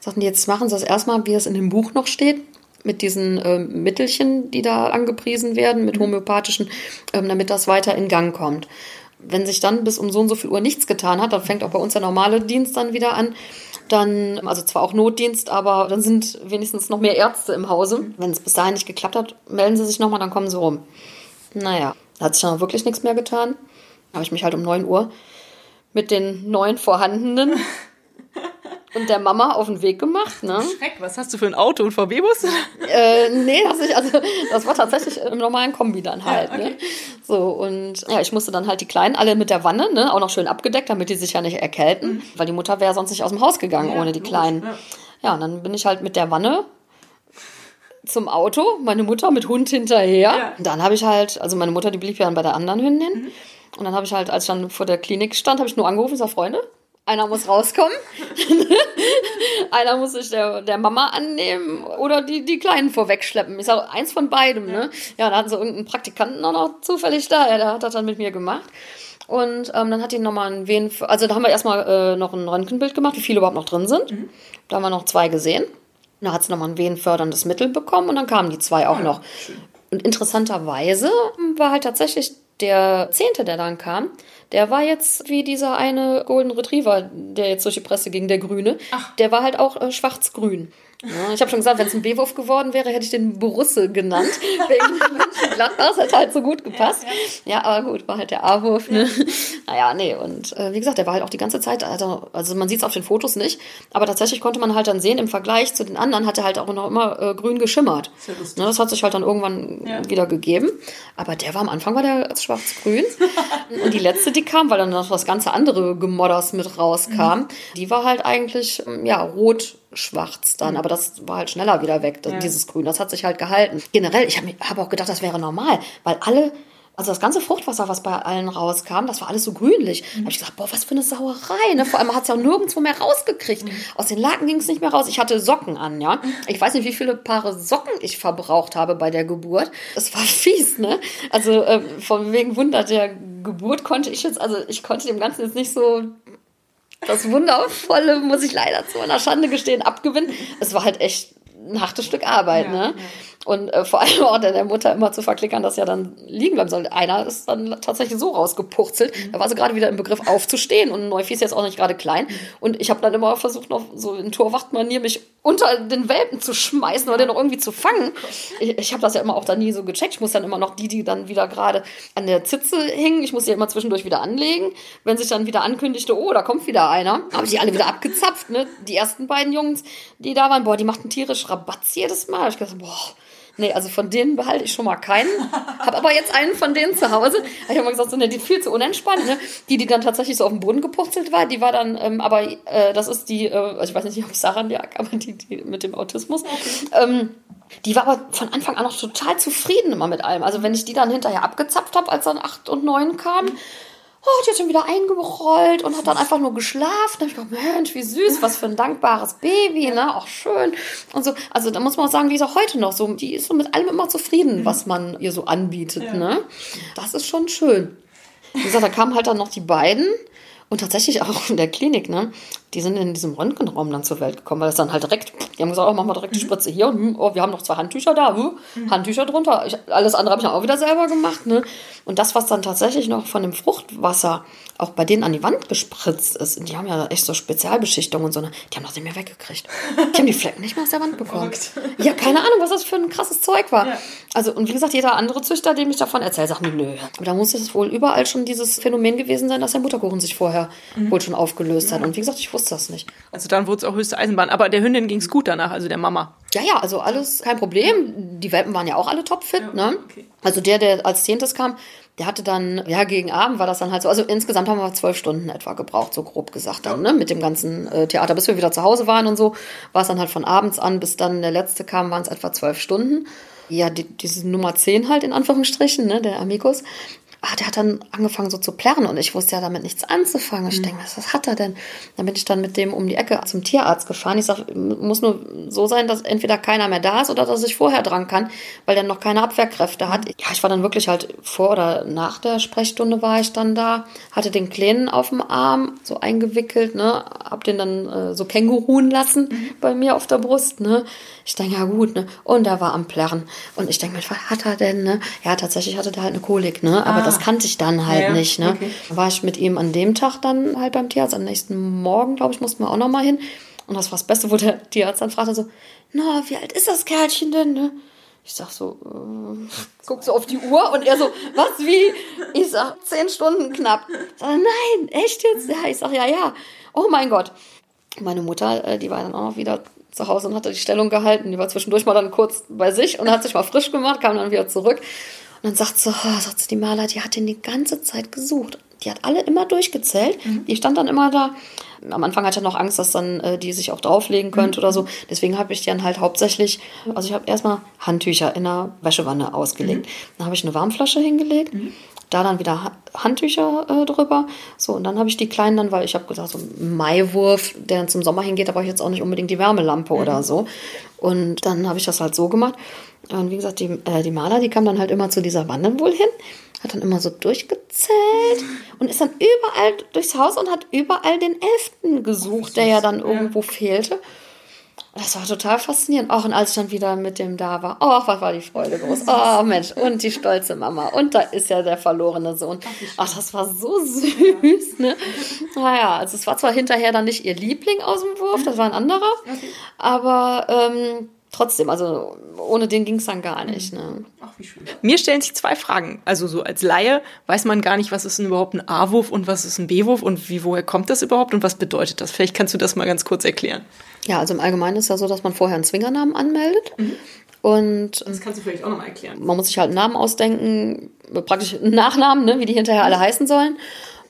sagten die, jetzt machen sie das erstmal, wie es in dem Buch noch steht mit diesen äh, Mittelchen, die da angepriesen werden, mit mhm. homöopathischen, ähm, damit das weiter in Gang kommt wenn sich dann bis um so und so viel Uhr nichts getan hat, dann fängt auch bei uns der normale Dienst dann wieder an. Dann, also zwar auch Notdienst, aber dann sind wenigstens noch mehr Ärzte im Hause. Wenn es bis dahin nicht geklappt hat, melden sie sich nochmal, dann kommen sie rum. Naja, da hat sich dann wirklich nichts mehr getan. Da habe ich mich halt um 9 Uhr mit den neun vorhandenen (laughs) und der Mama auf den Weg gemacht. Ne? Schreck, was hast du für ein Auto und VW-Bus? Äh, nee, das, ich, also, das war tatsächlich im normalen Kombi dann halt. Ja, ne? okay. ne? So, und ja, ich musste dann halt die Kleinen alle mit der Wanne, ne, auch noch schön abgedeckt, damit die sich ja nicht erkälten, mhm. weil die Mutter wäre sonst nicht aus dem Haus gegangen ja, ohne die Kleinen. Ja. ja, und dann bin ich halt mit der Wanne zum Auto, meine Mutter mit Hund hinterher. Ja. Und dann habe ich halt, also meine Mutter, die blieb ja dann bei der anderen Hündin. Mhm. Und dann habe ich halt, als ich dann vor der Klinik stand, habe ich nur angerufen, ich sage, Freunde, einer muss rauskommen. (laughs) Einer muss sich der, der Mama annehmen oder die, die Kleinen vorwegschleppen. Ich sage, eins von beidem, ne? Ja, da hatten sie irgendeinen Praktikanten auch noch zufällig da. Ja, der hat das dann mit mir gemacht. Und ähm, dann hat die nochmal ein Wehen, also da haben wir erstmal äh, noch ein Röntgenbild gemacht, wie viele überhaupt noch drin sind. Mhm. Da haben wir noch zwei gesehen. Da hat sie nochmal ein wehenförderndes Mittel bekommen und dann kamen die zwei auch ah, noch. Schön. Und interessanterweise war halt tatsächlich der Zehnte, der dann kam, der war jetzt wie dieser eine Golden Retriever, der jetzt durch die Presse ging, der Grüne. Ach. Der war halt auch äh, schwarz-grün. Ja, ich habe schon gesagt, wenn es ein B-Wurf geworden wäre, hätte ich den Borusse genannt. Wegen Mönchengladbach, das hätte halt so gut gepasst. Ja, ja, aber gut, war halt der A-Wurf. Ne? Ja. Naja, nee, und äh, wie gesagt, der war halt auch die ganze Zeit, also, also man sieht es auf den Fotos nicht, aber tatsächlich konnte man halt dann sehen, im Vergleich zu den anderen hat er halt auch noch immer äh, grün geschimmert. Ne, das hat sich halt dann irgendwann ja. wieder gegeben. Aber der war am Anfang war der schwarz-grün. (laughs) und die letzte, die kam, weil dann noch das ganze andere Gemodders mit rauskam, mhm. die war halt eigentlich, ja, rot schwarz dann, mhm. aber das war halt schneller wieder weg, ja. dieses Grün. Das hat sich halt gehalten. Generell, ich habe hab auch gedacht, das wäre normal, weil alle also das ganze Fruchtwasser, was bei allen rauskam, das war alles so grünlich. Mhm. Da habe ich gedacht, boah, was für eine Sauerei. Ne? Vor allem hat es ja auch nirgendwo mehr rausgekriegt. Mhm. Aus den Laken ging es nicht mehr raus. Ich hatte Socken an, ja. Ich weiß nicht, wie viele Paare Socken ich verbraucht habe bei der Geburt. Es war (laughs) fies, ne? Also äh, von wegen Wunder der Geburt konnte ich jetzt, also ich konnte dem Ganzen jetzt nicht so das Wundervolle, muss ich leider zu meiner Schande gestehen, abgewinnen. Es war halt echt ein hartes Stück Arbeit, ja, ne? Ja. Und äh, vor allem auch der Mutter immer zu verklickern, dass ja dann liegen bleiben soll. Einer ist dann tatsächlich so rausgepurzelt. Mhm. Da war sie gerade wieder im Begriff aufzustehen und Neufi ist jetzt auch nicht gerade klein. Mhm. Und ich habe dann immer versucht, noch so in Torwachtmanier mich unter den Welpen zu schmeißen oder den noch irgendwie zu fangen. Ich, ich habe das ja immer auch da nie so gecheckt. Ich muss dann immer noch die, die dann wieder gerade an der Zitze hingen, ich muss sie immer zwischendurch wieder anlegen. Wenn sich dann wieder ankündigte, oh, da kommt wieder einer, habe ich die alle wieder abgezapft. Ne? Die ersten beiden Jungs, die da waren, boah, die machten tierisch Rabatz jedes Mal. Ich dachte, boah, Nee, also von denen behalte ich schon mal keinen. Habe aber jetzt einen von denen zu Hause. Ich habe mal gesagt, so, ne, die ist viel zu unentspannt. Ne? Die, die dann tatsächlich so auf dem Boden gepurzelt war, die war dann, ähm, aber äh, das ist die, äh, also ich weiß nicht, ob es daran lag, aber die, die mit dem Autismus. Ähm, die war aber von Anfang an noch total zufrieden immer mit allem. Also wenn ich die dann hinterher abgezapft habe, als dann acht und neun kamen, oh, die hat schon wieder eingerollt und hat dann einfach nur geschlafen. Da habe ich gedacht, Mensch, wie süß, was für ein dankbares Baby, ne? Auch schön. Und so, also da muss man auch sagen, die ist auch heute noch so, die ist so mit allem immer zufrieden, was man ihr so anbietet, ja. ne? Das ist schon schön. Wie gesagt, da kamen halt dann noch die beiden. Und tatsächlich auch in der Klinik, ne? Die sind in diesem Röntgenraum dann zur Welt gekommen, weil das dann halt direkt, die haben gesagt, oh, machen wir direkt die Spritze hier und hm, oh, wir haben noch zwei Handtücher da, hm, Handtücher drunter. Ich, alles andere habe ich dann auch wieder selber gemacht, ne? Und das, was dann tatsächlich noch von dem Fruchtwasser auch bei denen an die Wand gespritzt ist, die haben ja echt so Spezialbeschichtung und so, ne? Die haben das nicht mehr weggekriegt. Die haben die Flecken nicht mehr aus der Wand (laughs) bekommen. Ja, keine Ahnung, was das für ein krasses Zeug war. Ja. Also, und wie gesagt, jeder andere Züchter, dem ich davon erzähle, sagt mir, nö. Aber da muss es wohl überall schon dieses Phänomen gewesen sein, dass der Mutterkuchen sich vorher mhm. wohl schon aufgelöst hat. Und wie gesagt, ich wusste das nicht. Also dann wurde es auch höchste Eisenbahn. Aber der Hündin ging es gut danach, also der Mama. Ja, ja, also alles kein Problem. Die Welpen waren ja auch alle topfit, ja, ne? Okay. Also der, der als Zehntes kam, der hatte dann, ja, gegen Abend war das dann halt so. Also insgesamt haben wir zwölf Stunden etwa gebraucht, so grob gesagt dann, ne? Mit dem ganzen äh, Theater. Bis wir wieder zu Hause waren und so, war es dann halt von abends an, bis dann der letzte kam, waren es etwa zwölf Stunden. Ja, die, diese Nummer zehn halt in Anführungsstrichen, ne, der Amigos ah, der hat dann angefangen so zu plärren und ich wusste ja damit nichts anzufangen. Ich mhm. denke, was, was hat er denn? Dann bin ich dann mit dem um die Ecke zum Tierarzt gefahren. Ich sage, muss nur so sein, dass entweder keiner mehr da ist oder dass ich vorher dran kann, weil der noch keine Abwehrkräfte hat. Ja, ich war dann wirklich halt vor oder nach der Sprechstunde war ich dann da, hatte den Kleinen auf dem Arm so eingewickelt, ne, hab den dann äh, so Känguruen lassen mhm. bei mir auf der Brust, ne. Ich denke, ja gut, ne? Und er war am Plärren. Und ich denke, was hat er denn, ne? Ja, tatsächlich hatte der halt eine Kolik, ne? Aber ah. Das kannte ich dann halt ja, nicht, ne? Okay. War ich mit ihm an dem Tag dann halt beim Tierarzt. Am nächsten Morgen, glaube ich, mussten wir auch noch mal hin. Und das war das Beste, wo der Tierarzt dann fragte so, na, wie alt ist das Kerlchen denn, ne? Ich sag so, äh, guck so auf die Uhr und er so, was, wie? Ich sag, zehn Stunden knapp. Ich sag, nein, echt jetzt? Ja, ich sag, ja, ja. Oh mein Gott. Meine Mutter, äh, die war dann auch noch wieder zu Hause und hatte die Stellung gehalten. Die war zwischendurch mal dann kurz bei sich und hat sich mal frisch gemacht, kam dann wieder zurück. Und dann sagt sie, oh, sagt sie, die Maler, die hat ihn die ganze Zeit gesucht. Die hat alle immer durchgezählt. Mhm. Die stand dann immer da. Am Anfang hatte ich noch Angst, dass dann äh, die sich auch drauflegen könnte mhm. oder so. Deswegen habe ich die dann halt hauptsächlich, also ich habe erstmal Handtücher in der Wäschewanne ausgelegt. Mhm. Dann habe ich eine Warmflasche hingelegt. Da dann wieder Handtücher äh, drüber. So, und dann habe ich die kleinen dann, weil ich habe gesagt, so ein Maiwurf, der dann zum Sommer hingeht, da brauche ich jetzt auch nicht unbedingt die Wärmelampe mhm. oder so. Und dann habe ich das halt so gemacht. Und wie gesagt, die, äh, die Maler, die kam dann halt immer zu dieser wohl hin, hat dann immer so durchgezählt und ist dann überall durchs Haus und hat überall den Elften gesucht, der ja dann irgendwo fehlte. Das war total faszinierend. Auch und als ich dann wieder mit dem da war, oh, was war die Freude groß. Oh Mensch, und die stolze Mama. Und da ist ja der verlorene Sohn. Ach, das war so süß, ne? Naja, also es war zwar hinterher dann nicht ihr Liebling aus dem Wurf, das war ein anderer, aber ähm, trotzdem, also ohne den ging es dann gar nicht. Ne? Ach, wie schön. Mir stellen sich zwei Fragen. Also so als Laie weiß man gar nicht, was ist denn überhaupt ein A-Wurf und was ist ein B-Wurf und wie, woher kommt das überhaupt und was bedeutet das? Vielleicht kannst du das mal ganz kurz erklären. Ja, also im Allgemeinen ist ja so, dass man vorher einen Zwingernamen anmeldet. Mhm. Und das kannst du vielleicht auch nochmal erklären. Man muss sich halt einen Namen ausdenken, praktisch einen Nachnamen, ne, wie die hinterher alle heißen sollen.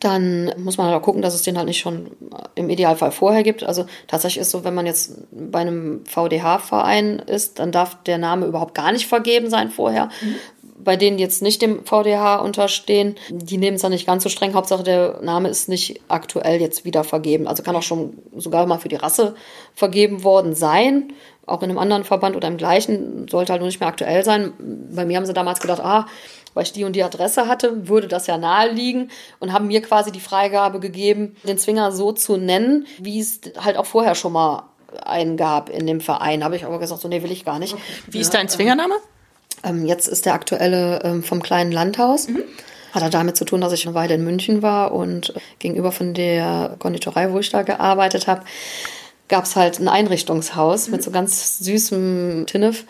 Dann muss man halt auch gucken, dass es den halt nicht schon im Idealfall vorher gibt. Also tatsächlich ist so, wenn man jetzt bei einem VDH-Verein ist, dann darf der Name überhaupt gar nicht vergeben sein vorher. Mhm bei denen jetzt nicht dem VDH unterstehen, die nehmen es dann nicht ganz so streng. Hauptsache der Name ist nicht aktuell jetzt wieder vergeben. Also kann auch schon sogar mal für die Rasse vergeben worden sein. Auch in einem anderen Verband oder im gleichen sollte halt nur nicht mehr aktuell sein. Bei mir haben sie damals gedacht, ah, weil ich die und die Adresse hatte, würde das ja naheliegen und haben mir quasi die Freigabe gegeben, den Zwinger so zu nennen, wie es halt auch vorher schon mal einen gab in dem Verein. Habe ich aber gesagt, so nee, will ich gar nicht. Wie ist dein Zwingername? Ähm, jetzt ist der aktuelle ähm, vom kleinen Landhaus. Mhm. Hat er damit zu tun, dass ich eine Weile in München war und gegenüber von der Konditorei, wo ich da gearbeitet habe, gab es halt ein Einrichtungshaus mhm. mit so ganz süßem Tinnef.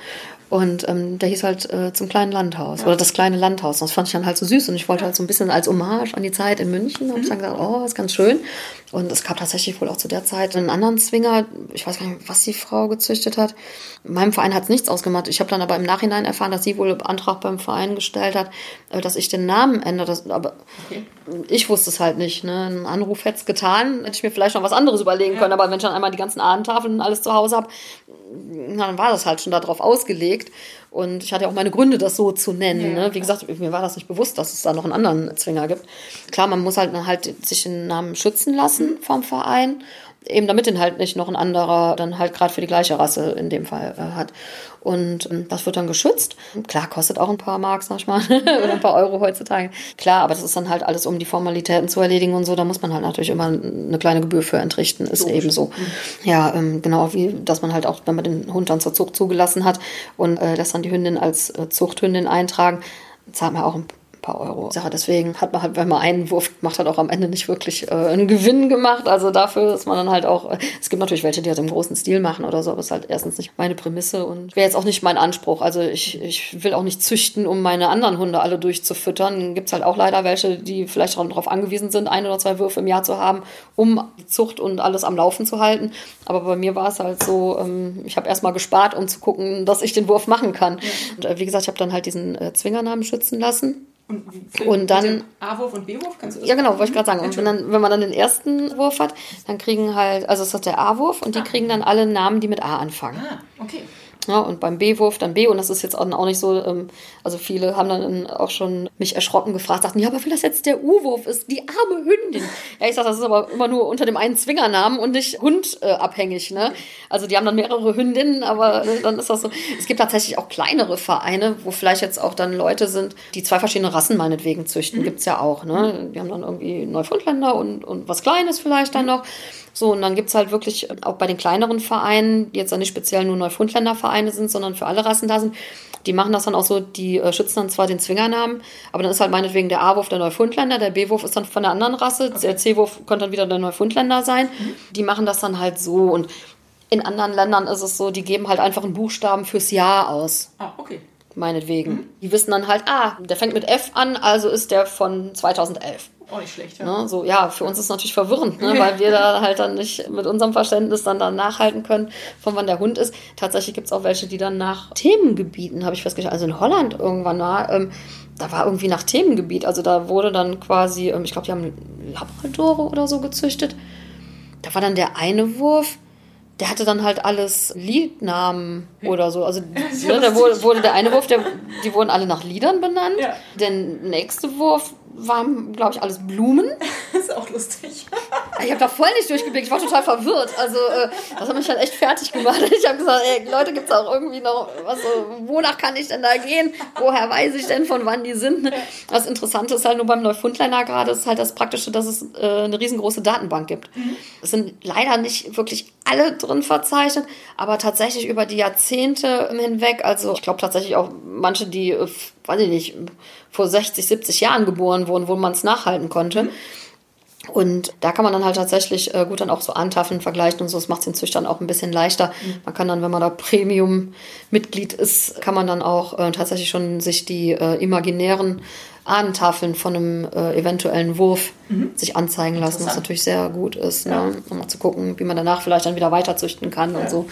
Und ähm, der hieß halt äh, zum kleinen Landhaus oder das kleine Landhaus. Das fand ich dann halt so süß und ich wollte halt so ein bisschen als Hommage an die Zeit in München. Mhm. habe ich dann gesagt, oh, ist ganz schön. Und es gab tatsächlich wohl auch zu der Zeit einen anderen Zwinger. Ich weiß gar nicht, was die Frau gezüchtet hat. In meinem Verein hat es nichts ausgemacht. Ich habe dann aber im Nachhinein erfahren, dass sie wohl Antrag beim Verein gestellt hat, äh, dass ich den Namen ändere. Das, aber okay. ich wusste es halt nicht. Ne? Ein Anruf hätte es getan. Hätte ich mir vielleicht noch was anderes überlegen ja. können. Aber wenn ich dann einmal die ganzen Ahnentafeln und alles zu Hause habe, dann war das halt schon darauf ausgelegt. Und ich hatte auch meine Gründe, das so zu nennen. Ja, ne? Wie gesagt, mir war das nicht bewusst, dass es da noch einen anderen Zwinger gibt. Klar, man muss halt, halt sich den Namen schützen lassen vom Verein eben damit den halt nicht noch ein anderer dann halt gerade für die gleiche Rasse in dem Fall äh, hat. Und ähm, das wird dann geschützt. Klar, kostet auch ein paar Mark, sag ich mal, (laughs) oder ein paar Euro heutzutage. Klar, aber das ist dann halt alles, um die Formalitäten zu erledigen und so. Da muss man halt natürlich immer eine kleine Gebühr für entrichten, ist Logisch. eben so. Mhm. Ja, ähm, genau wie, dass man halt auch, wenn man den Hund dann zur Zucht zugelassen hat und äh, lässt dann die Hündin als äh, Zuchthündin eintragen, zahlt man auch ein paar Euro Sache. Deswegen hat man halt, wenn man einen Wurf macht, hat auch am Ende nicht wirklich äh, einen Gewinn gemacht. Also dafür ist man dann halt auch, äh, es gibt natürlich welche, die das im großen Stil machen oder so, aber es ist halt erstens nicht meine Prämisse und wäre jetzt auch nicht mein Anspruch. Also ich, ich will auch nicht züchten, um meine anderen Hunde alle durchzufüttern. Gibt es halt auch leider welche, die vielleicht darauf angewiesen sind, ein oder zwei Würfe im Jahr zu haben, um die Zucht und alles am Laufen zu halten. Aber bei mir war es halt so, ähm, ich habe erstmal gespart, um zu gucken, dass ich den Wurf machen kann. Und äh, wie gesagt, ich habe dann halt diesen äh, Zwingernamen schützen lassen. Und, und dann. A-Wurf und B-Wurf? Kannst du das Ja, genau, wollte ich gerade sagen. Und wenn, dann, wenn man dann den ersten Wurf hat, dann kriegen halt, also es ist der A-Wurf und ah. die kriegen dann alle Namen, die mit A anfangen. Ah, okay. Ja, und beim B-Wurf dann B. Und das ist jetzt auch nicht so, ähm, also viele haben dann auch schon mich erschrocken gefragt, sagten, ja, aber wenn das jetzt der U-Wurf ist, die arme Hündin. Ja, ich sag, das ist aber immer nur unter dem einen Zwingernamen und nicht hundabhängig. Äh, ne? Also die haben dann mehrere Hündinnen, aber äh, dann ist das so. Es gibt tatsächlich auch kleinere Vereine, wo vielleicht jetzt auch dann Leute sind, die zwei verschiedene Rassen meinetwegen züchten. Mhm. Gibt's ja auch. Ne? Die haben dann irgendwie Neufundländer und, und was Kleines vielleicht dann noch. So, und dann gibt's halt wirklich auch bei den kleineren Vereinen, die jetzt nicht speziell nur Neufundländervereine sind, sondern für alle Rassen da sind, die machen das dann auch so, die äh, schützen dann zwar den Zwingernamen, aber dann ist halt meinetwegen der A-Wurf der Neufundländer, der B-Wurf ist dann von der anderen Rasse, okay. der C-Wurf könnte dann wieder der Neufundländer sein. Mhm. Die machen das dann halt so und in anderen Ländern ist es so, die geben halt einfach einen Buchstaben fürs Jahr aus. Ah, okay. Meinetwegen. Mhm. Die wissen dann halt, ah, der fängt mit F an, also ist der von 2011. Auch nicht schlecht, ja. Ne? So, ja, für uns ist es natürlich verwirrend, ne? (laughs) weil wir da halt dann nicht mit unserem Verständnis dann, dann nachhalten können, von wann der Hund ist. Tatsächlich gibt es auch welche, die dann nach Themengebieten, habe ich festgestellt, also in Holland irgendwann war, ähm, da war irgendwie nach Themengebiet, also da wurde dann quasi, ähm, ich glaube, die haben Labradore oder so gezüchtet. Da war dann der eine Wurf, der hatte dann halt alles Liednamen oder so. Also (laughs) ne, da wurde, wurde, der eine Wurf, der, die wurden alle nach Liedern benannt. Ja. Der nächste Wurf waren, glaube ich, alles Blumen. Das (laughs) ist auch lustig. Ich habe da voll nicht durchgeblickt. Ich war total verwirrt. Also, äh, das hat mich halt echt fertig gemacht. Ich habe gesagt, ey, Leute, gibt es auch irgendwie noch, was so, wonach kann ich denn da gehen? Woher weiß ich denn, von wann die sind? Das Interessante ist halt nur beim Neufundländer gerade, ist halt das Praktische, dass es äh, eine riesengroße Datenbank gibt. Mhm. Es sind leider nicht wirklich alle drin verzeichnet, aber tatsächlich über die Jahrzehnte hinweg, also ich glaube tatsächlich auch manche, die, äh, weiß ich nicht, vor 60, 70 Jahren geboren wurden, wo man es nachhalten konnte. Mhm. Und da kann man dann halt tatsächlich äh, gut dann auch so Antafeln vergleichen und so. Das macht es den Züchtern auch ein bisschen leichter. Mhm. Man kann dann, wenn man da Premium-Mitglied ist, kann man dann auch äh, tatsächlich schon sich die äh, imaginären Ahnentafeln von einem äh, eventuellen Wurf mhm. sich anzeigen lassen, was natürlich sehr gut ist, ne? ja. ne? um mal zu gucken, wie man danach vielleicht dann wieder weiter züchten kann ja. und so.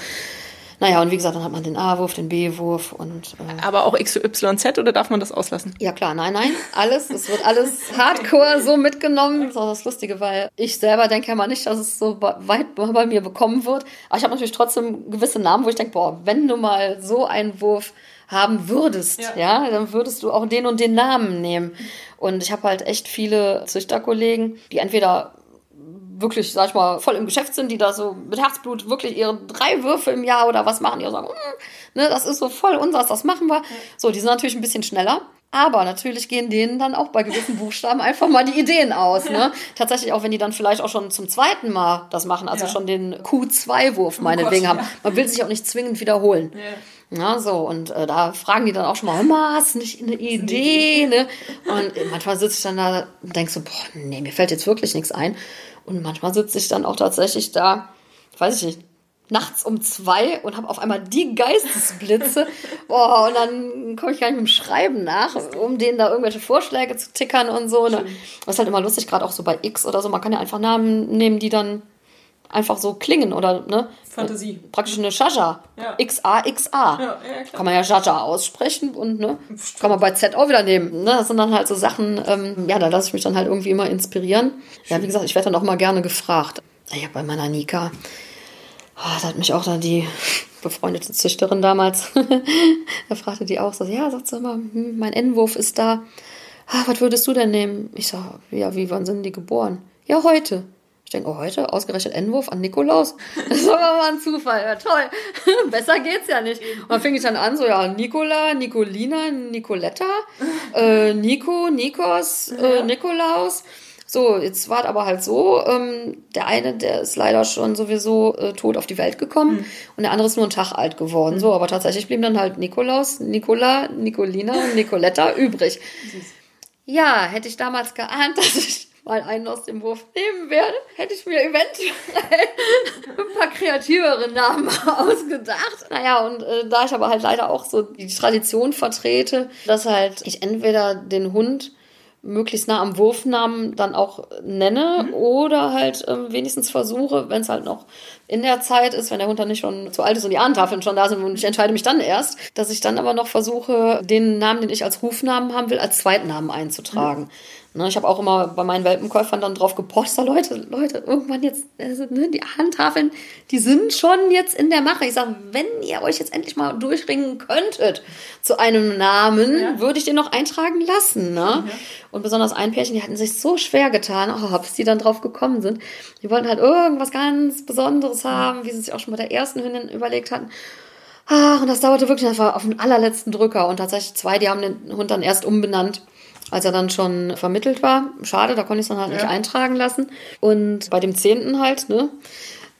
Naja, und wie gesagt, dann hat man den A-Wurf, den B-Wurf und. Äh Aber auch X, Y, Z oder darf man das auslassen? Ja, klar, nein, nein. Alles, es wird alles hardcore so mitgenommen. Das ist auch das Lustige, weil ich selber denke ja mal nicht, dass es so weit bei mir bekommen wird. Aber ich habe natürlich trotzdem gewisse Namen, wo ich denke, boah, wenn du mal so einen Wurf haben würdest, ja. ja, dann würdest du auch den und den Namen nehmen. Und ich habe halt echt viele Züchterkollegen, die entweder wirklich, sag ich mal, voll im Geschäft sind, die da so mit Herzblut wirklich ihre drei Würfe im Jahr oder was machen, die sagen, mm, ne, das ist so voll unseres, das machen wir. So, die sind natürlich ein bisschen schneller. Aber natürlich gehen denen dann auch bei gewissen Buchstaben einfach mal die Ideen aus. Ne? Ja. Tatsächlich auch, wenn die dann vielleicht auch schon zum zweiten Mal das machen, also ja. schon den Q2-Wurf meinetwegen oh haben. Man will sich auch nicht zwingend wiederholen. Ja. Ja, so, und äh, da fragen die dann auch schon mal, Mama, hast nicht eine Idee? Ne? Und manchmal sitze ich dann da und denke so, boah, nee, mir fällt jetzt wirklich nichts ein. Und manchmal sitze ich dann auch tatsächlich da, weiß ich nicht, nachts um zwei und habe auf einmal die Geistesblitze. (laughs) Boah, und dann komme ich gar nicht mit dem Schreiben nach, um denen da irgendwelche Vorschläge zu tickern und so. Ne? Das ist halt immer lustig, gerade auch so bei X oder so. Man kann ja einfach Namen nehmen, die dann einfach so klingen oder ne? Fantasie. Praktisch eine Shasha. Ja. X-A-X-A. Ja, ja, kann man ja Shasha aussprechen und ne? Kann man bei Z auch wieder nehmen. Ne? Das sind dann halt so Sachen, ähm, ja, da lasse ich mich dann halt irgendwie immer inspirieren. Ja, wie gesagt, ich werde dann auch mal gerne gefragt. Ja, bei meiner Nika, oh, da hat mich auch dann die befreundete Züchterin damals, (laughs) da fragte die auch so, ja, sagt sie immer, hm, mein N-Wurf ist da. Ah, was würdest du denn nehmen? Ich sag, ja, wie, wann sind die geboren? Ja, heute. Ich denke, oh, heute ausgerechnet N-Wurf an Nikolaus. (laughs) Das war mal ein Zufall. Ja, toll. (laughs) Besser geht's ja nicht. Und dann fing ich dann an, so, ja, Nikola, Nicolina, Nicoletta, äh, Nico, Nikos, äh, Nikolaus. So, jetzt war es aber halt so, ähm, der eine, der ist leider schon sowieso äh, tot auf die Welt gekommen mhm. und der andere ist nur ein Tag alt geworden. Mhm. So, aber tatsächlich blieben dann halt Nikolaus, Nicola, Nicolina und (laughs) Nicoletta übrig. Ja, hätte ich damals geahnt, (laughs) dass ich mal einen aus dem Wurf nehmen werde, hätte ich mir eventuell (laughs) ein paar kreativere Namen ausgedacht. Naja, und äh, da ich aber halt leider auch so die Tradition vertrete, dass halt ich entweder den Hund möglichst nah am Wurfnamen dann auch nenne mhm. oder halt ähm, wenigstens versuche, wenn es halt noch in der Zeit ist, wenn der Hund dann nicht schon zu alt ist und die Ahnentafeln schon da sind und ich entscheide mich dann erst, dass ich dann aber noch versuche, den Namen, den ich als Rufnamen haben will, als Zweitnamen einzutragen. Mhm. Ne, ich habe auch immer bei meinen Welpenkäufern dann drauf gepocht, so Leute, Leute, irgendwann jetzt, also, ne, die Handtafeln, die sind schon jetzt in der Mache. Ich sage, wenn ihr euch jetzt endlich mal durchringen könntet zu einem Namen, ja. würde ich den noch eintragen lassen. Ne? Ja. Und besonders ein Pärchen, die hatten sich so schwer getan, oh, bis die dann drauf gekommen sind. Die wollten halt irgendwas ganz Besonderes haben, wie sie sich auch schon bei der ersten Hündin überlegt hatten. Ach, und das dauerte wirklich, das war auf den allerletzten Drücker. Und tatsächlich zwei, die haben den Hund dann erst umbenannt als er dann schon vermittelt war. Schade, da konnte ich es dann halt ja. nicht eintragen lassen. Und bei dem zehnten halt, ne?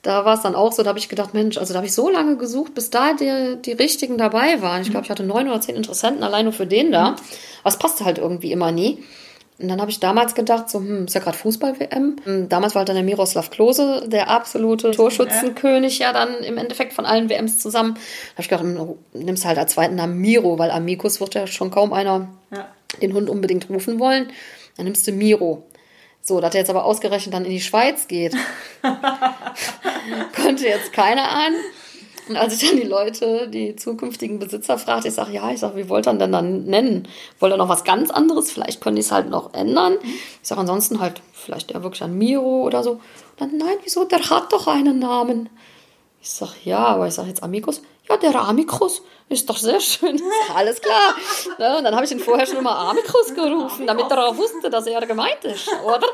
Da war es dann auch so, da habe ich gedacht, Mensch, also da habe ich so lange gesucht, bis da die, die richtigen dabei waren. Ich glaube, ich hatte neun oder zehn Interessenten allein nur für den da. Aber es passte halt irgendwie immer nie. Und dann habe ich damals gedacht, so, hm, ist ja gerade Fußball-WM. Hm, damals war halt dann der Miroslav Klose, der absolute Torschützenkönig, ja dann im Endeffekt von allen WMs zusammen. Da habe ich gedacht, hm, nimmst halt als zweiten Namen Miro, weil Amicus wird ja schon kaum einer ja. Den Hund unbedingt rufen wollen. Dann nimmst du Miro. So, dass er jetzt aber ausgerechnet dann in die Schweiz geht, (laughs) konnte jetzt keiner ahnen. Und als ich dann die Leute, die zukünftigen Besitzer fragte, ich sage, ja, ich sage, wie wollt ihr denn dann nennen? Wollt ihr noch was ganz anderes? Vielleicht können die es halt noch ändern. Ich sage, ansonsten halt vielleicht ja wirklich ein Miro oder so. Und dann, nein, wieso? Der hat doch einen Namen. Ich sage, ja, aber ich sage jetzt Amigos. Ja, der Amicus ist doch sehr schön. (laughs) Alles klar. Ne? Und dann habe ich ihn vorher schon immer Amicus gerufen, damit er auch wusste, dass er gemeint ist, oder?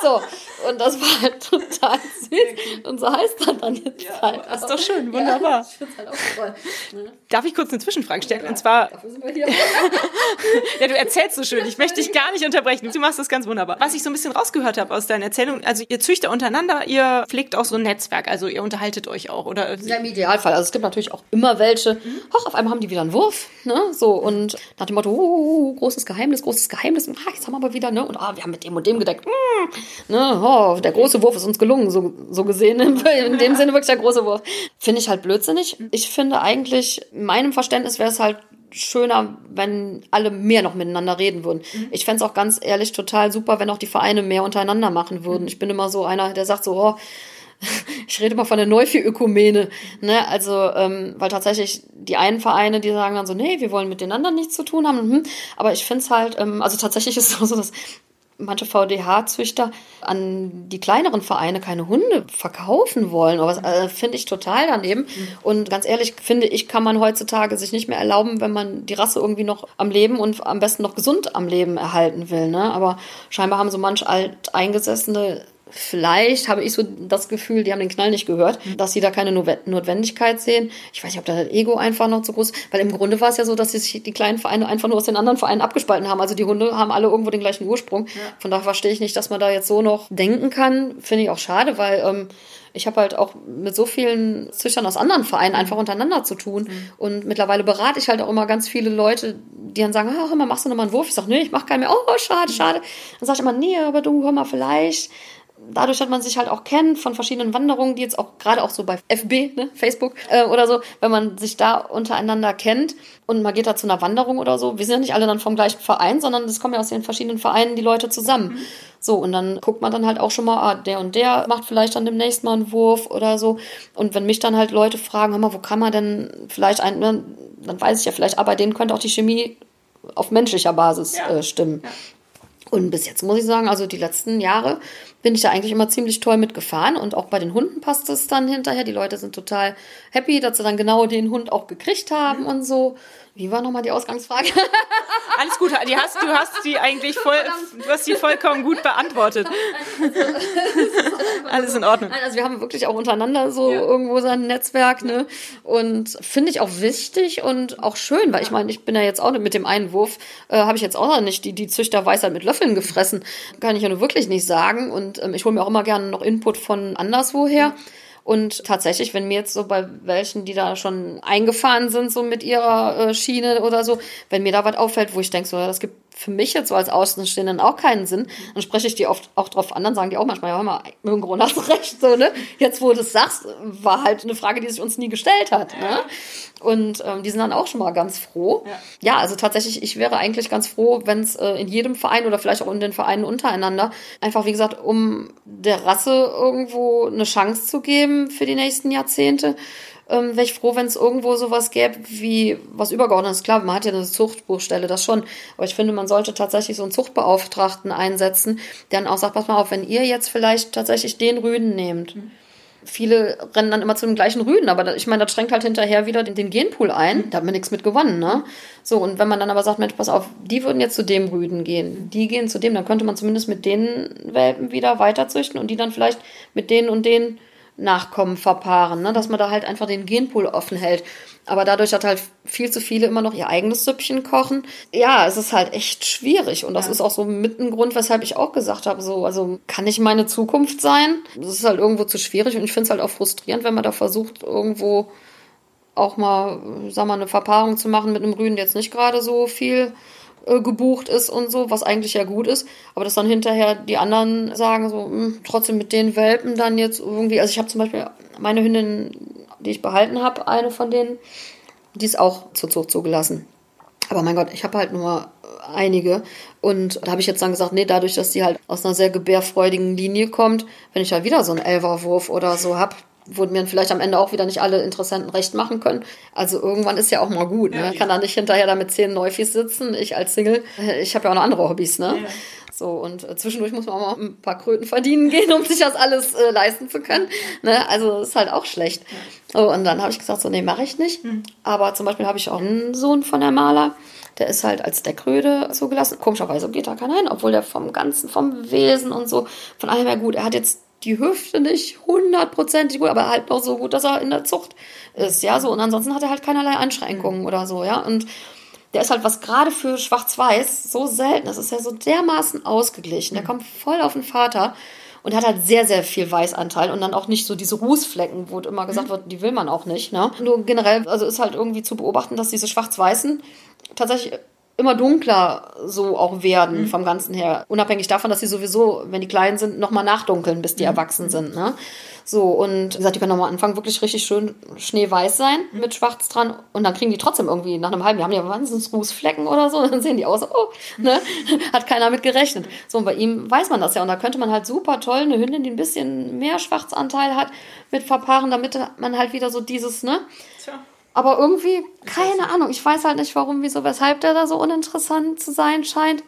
So. Und das war halt total süß. Und so heißt er dann jetzt ja, halt. Das ist doch schön, wunderbar. Ja, halt auch toll. Ne? Darf ich kurz eine Zwischenfrage stellen? Ja, Und zwar. (laughs) ja, du erzählst so schön. Ich möchte dich gar nicht unterbrechen. Du machst das ganz wunderbar. Was ich so ein bisschen rausgehört habe aus deiner Erzählung, also ihr Züchter untereinander, ihr pflegt auch so ein Netzwerk, also ihr unterhaltet euch auch, oder? Ja, im Idealfall. Also es gibt natürlich auch immer welche. Mhm. Hoch, auf einmal haben die wieder einen Wurf, ne? So, und nach dem Motto, oh, großes Geheimnis, großes Geheimnis, und ah, jetzt haben wir aber wieder, ne? Und ah, wir haben mit dem und dem gedeckt. Mm, ne? Oh, der große Wurf ist uns gelungen, so, so gesehen. (laughs) In dem Sinne wirklich der große Wurf. Finde ich halt blödsinnig. Ich finde eigentlich, in meinem Verständnis wäre es halt schöner, wenn alle mehr noch miteinander reden würden. Mhm. Ich fände es auch ganz ehrlich total super, wenn auch die Vereine mehr untereinander machen würden. Mhm. Ich bin immer so einer, der sagt so, oh, (laughs) ich rede mal von der Neuvieh-Ökumene, ne, also, ähm, weil tatsächlich die einen Vereine, die sagen dann so, nee, wir wollen mit den anderen nichts zu tun haben, hm, aber ich finde es halt, ähm, also tatsächlich (laughs) ist es so, dass manche VDH-Züchter an die kleineren Vereine keine Hunde verkaufen wollen. Aber das äh, finde ich total daneben. Mhm. Und ganz ehrlich, finde ich, kann man heutzutage sich nicht mehr erlauben, wenn man die Rasse irgendwie noch am Leben und am besten noch gesund am Leben erhalten will. Ne? Aber scheinbar haben so manch alteingesessene Vielleicht habe ich so das Gefühl, die haben den Knall nicht gehört, dass sie da keine Notwendigkeit sehen. Ich weiß nicht, ob da das Ego einfach noch zu groß ist, weil im Grunde war es ja so, dass sich die kleinen Vereine einfach nur aus den anderen Vereinen abgespalten haben. Also die Hunde haben alle irgendwo den gleichen Ursprung. Ja. Von daher verstehe ich nicht, dass man da jetzt so noch denken kann. Finde ich auch schade, weil ähm, ich habe halt auch mit so vielen Züchtern aus anderen Vereinen einfach untereinander zu tun. Mhm. Und mittlerweile berate ich halt auch immer ganz viele Leute, die dann sagen, ach, hör mal, machst du nochmal einen Wurf? Ich sage, nee, ich mache keinen mehr. Oh, schade, schade. Dann sage ich immer, nee, aber du, hör mal, vielleicht dadurch, dass man sich halt auch kennt von verschiedenen Wanderungen, die jetzt auch gerade auch so bei FB, ne, Facebook äh, oder so, wenn man sich da untereinander kennt und man geht da zu einer Wanderung oder so, wir sind ja nicht alle dann vom gleichen Verein, sondern es kommen ja aus den verschiedenen Vereinen die Leute zusammen. Mhm. So, und dann guckt man dann halt auch schon mal, ah, der und der macht vielleicht dann demnächst mal einen Wurf oder so. Und wenn mich dann halt Leute fragen, hör mal, wo kann man denn vielleicht ein, ne, dann weiß ich ja vielleicht, aber denen könnte auch die Chemie auf menschlicher Basis ja. äh, stimmen. Ja. Und bis jetzt muss ich sagen, also die letzten Jahre bin ich da eigentlich immer ziemlich toll mitgefahren und auch bei den Hunden passt es dann hinterher. Die Leute sind total happy, dass sie dann genau den Hund auch gekriegt haben mhm. und so. Wie war nochmal die Ausgangsfrage? (laughs) Alles gut, die hast, du hast die eigentlich voll, du hast die vollkommen gut beantwortet. Alles in Ordnung. Also wir haben wirklich auch untereinander so ja. irgendwo sein Netzwerk, ne? Und finde ich auch wichtig und auch schön, weil ich meine, ich bin ja jetzt auch mit dem Einwurf, äh, habe ich jetzt auch noch nicht die, die Züchterweisheit mit Löffeln gefressen. Kann ich ja nur wirklich nicht sagen. Und ähm, ich hole mir auch immer gerne noch Input von anderswoher. Mhm und tatsächlich, wenn mir jetzt so bei welchen, die da schon eingefahren sind, so mit ihrer äh, Schiene oder so, wenn mir da was auffällt, wo ich denke, so, ja, das gibt für mich jetzt so als Außenstehenden auch keinen Sinn. Dann spreche ich die oft auch drauf an, dann sagen die auch manchmal, ja, hör mal, Grund hast du (laughs) recht, so, ne? Jetzt, wo du das sagst, war halt eine Frage, die sich uns nie gestellt hat, ne? Und ähm, die sind dann auch schon mal ganz froh. Ja, ja also tatsächlich, ich wäre eigentlich ganz froh, wenn es äh, in jedem Verein oder vielleicht auch in den Vereinen untereinander einfach, wie gesagt, um der Rasse irgendwo eine Chance zu geben für die nächsten Jahrzehnte, ähm, wäre ich froh, wenn es irgendwo sowas gäbe wie was übergeordnetes. Klar, man hat ja eine Zuchtbuchstelle, das schon. Aber ich finde, man sollte tatsächlich so einen Zuchtbeauftragten einsetzen, der dann auch sagt, pass mal auf, wenn ihr jetzt vielleicht tatsächlich den Rüden nehmt. Mhm. Viele rennen dann immer zu dem gleichen Rüden, aber ich meine, das schränkt halt hinterher wieder den, den Genpool ein. Da hat man nichts mit gewonnen, ne? So, und wenn man dann aber sagt, Mensch, pass auf, die würden jetzt zu dem Rüden gehen, die gehen zu dem, dann könnte man zumindest mit den Welpen wieder weiterzüchten und die dann vielleicht mit denen und denen Nachkommen verpaaren, ne? dass man da halt einfach den Genpool offen hält. Aber dadurch hat halt viel zu viele immer noch ihr eigenes Süppchen kochen. Ja, es ist halt echt schwierig. Und das ja. ist auch so mit ein Grund, weshalb ich auch gesagt habe, so, also kann nicht meine Zukunft sein. Das ist halt irgendwo zu schwierig und ich finde es halt auch frustrierend, wenn man da versucht, irgendwo auch mal, sag mal, eine Verpaarung zu machen mit einem Rüden, der jetzt nicht gerade so viel äh, gebucht ist und so, was eigentlich ja gut ist, aber dass dann hinterher die anderen sagen so, mh, hm, trotzdem mit den Welpen dann jetzt irgendwie, also ich habe zum Beispiel meine Hündin, die ich behalten habe, eine von denen, die ist auch zur Zucht zugelassen. Aber mein Gott, ich habe halt nur einige. Und da habe ich jetzt dann gesagt, nee, dadurch, dass die halt aus einer sehr gebärfreudigen Linie kommt, wenn ich halt wieder so einen Elferwurf oder so habe, wurden mir vielleicht am Ende auch wieder nicht alle Interessenten recht machen können. Also irgendwann ist ja auch mal gut. Ne? Ja, Kann da nicht hinterher da mit zehn Neufis sitzen, ich als Single. Ich habe ja auch noch andere Hobbys, ne? Ja. So, und äh, zwischendurch muss man auch mal ein paar Kröten verdienen gehen, um sich das alles äh, leisten zu können. Ne? Also ist halt auch schlecht. Oh, und dann habe ich gesagt, so, nee, mache ich nicht. Mhm. Aber zum Beispiel habe ich auch einen Sohn von der Maler. Der ist halt als Deckröde zugelassen. Komischerweise geht da keiner hin, obwohl der vom Ganzen, vom Wesen und so, von allem her gut. Er hat jetzt die Hüfte nicht hundertprozentig gut, aber halt noch so gut, dass er in der Zucht ist, ja, so. Und ansonsten hat er halt keinerlei Einschränkungen oder so, ja. Und der ist halt was gerade für Schwarz-Weiß so selten. Das ist ja so dermaßen ausgeglichen. Der kommt voll auf den Vater und hat halt sehr, sehr viel Weißanteil und dann auch nicht so diese Rußflecken, wo immer gesagt wird, die will man auch nicht. Ne? Nur generell, also ist halt irgendwie zu beobachten, dass diese Schwarz-Weißen tatsächlich immer dunkler so auch werden mhm. vom Ganzen her. Unabhängig davon, dass sie sowieso, wenn die klein sind, nochmal nachdunkeln, bis die mhm. erwachsen sind. Ne? So, und wie gesagt, die können nochmal anfangen, wirklich richtig schön schneeweiß sein mhm. mit schwarz dran. Und dann kriegen die trotzdem irgendwie nach einem halben Jahr, haben die ja wahnsinnig Rußflecken oder so. (laughs) Dann sehen die aus, oh, ne? (laughs) hat keiner mit gerechnet. So, und bei ihm weiß man das ja. Und da könnte man halt super toll eine Hündin, die ein bisschen mehr Schwarzanteil hat, mit verpaaren, damit man halt wieder so dieses, ne? Tja aber irgendwie, keine Ahnung, ich weiß halt nicht, warum, wieso, weshalb der da so uninteressant zu sein scheint.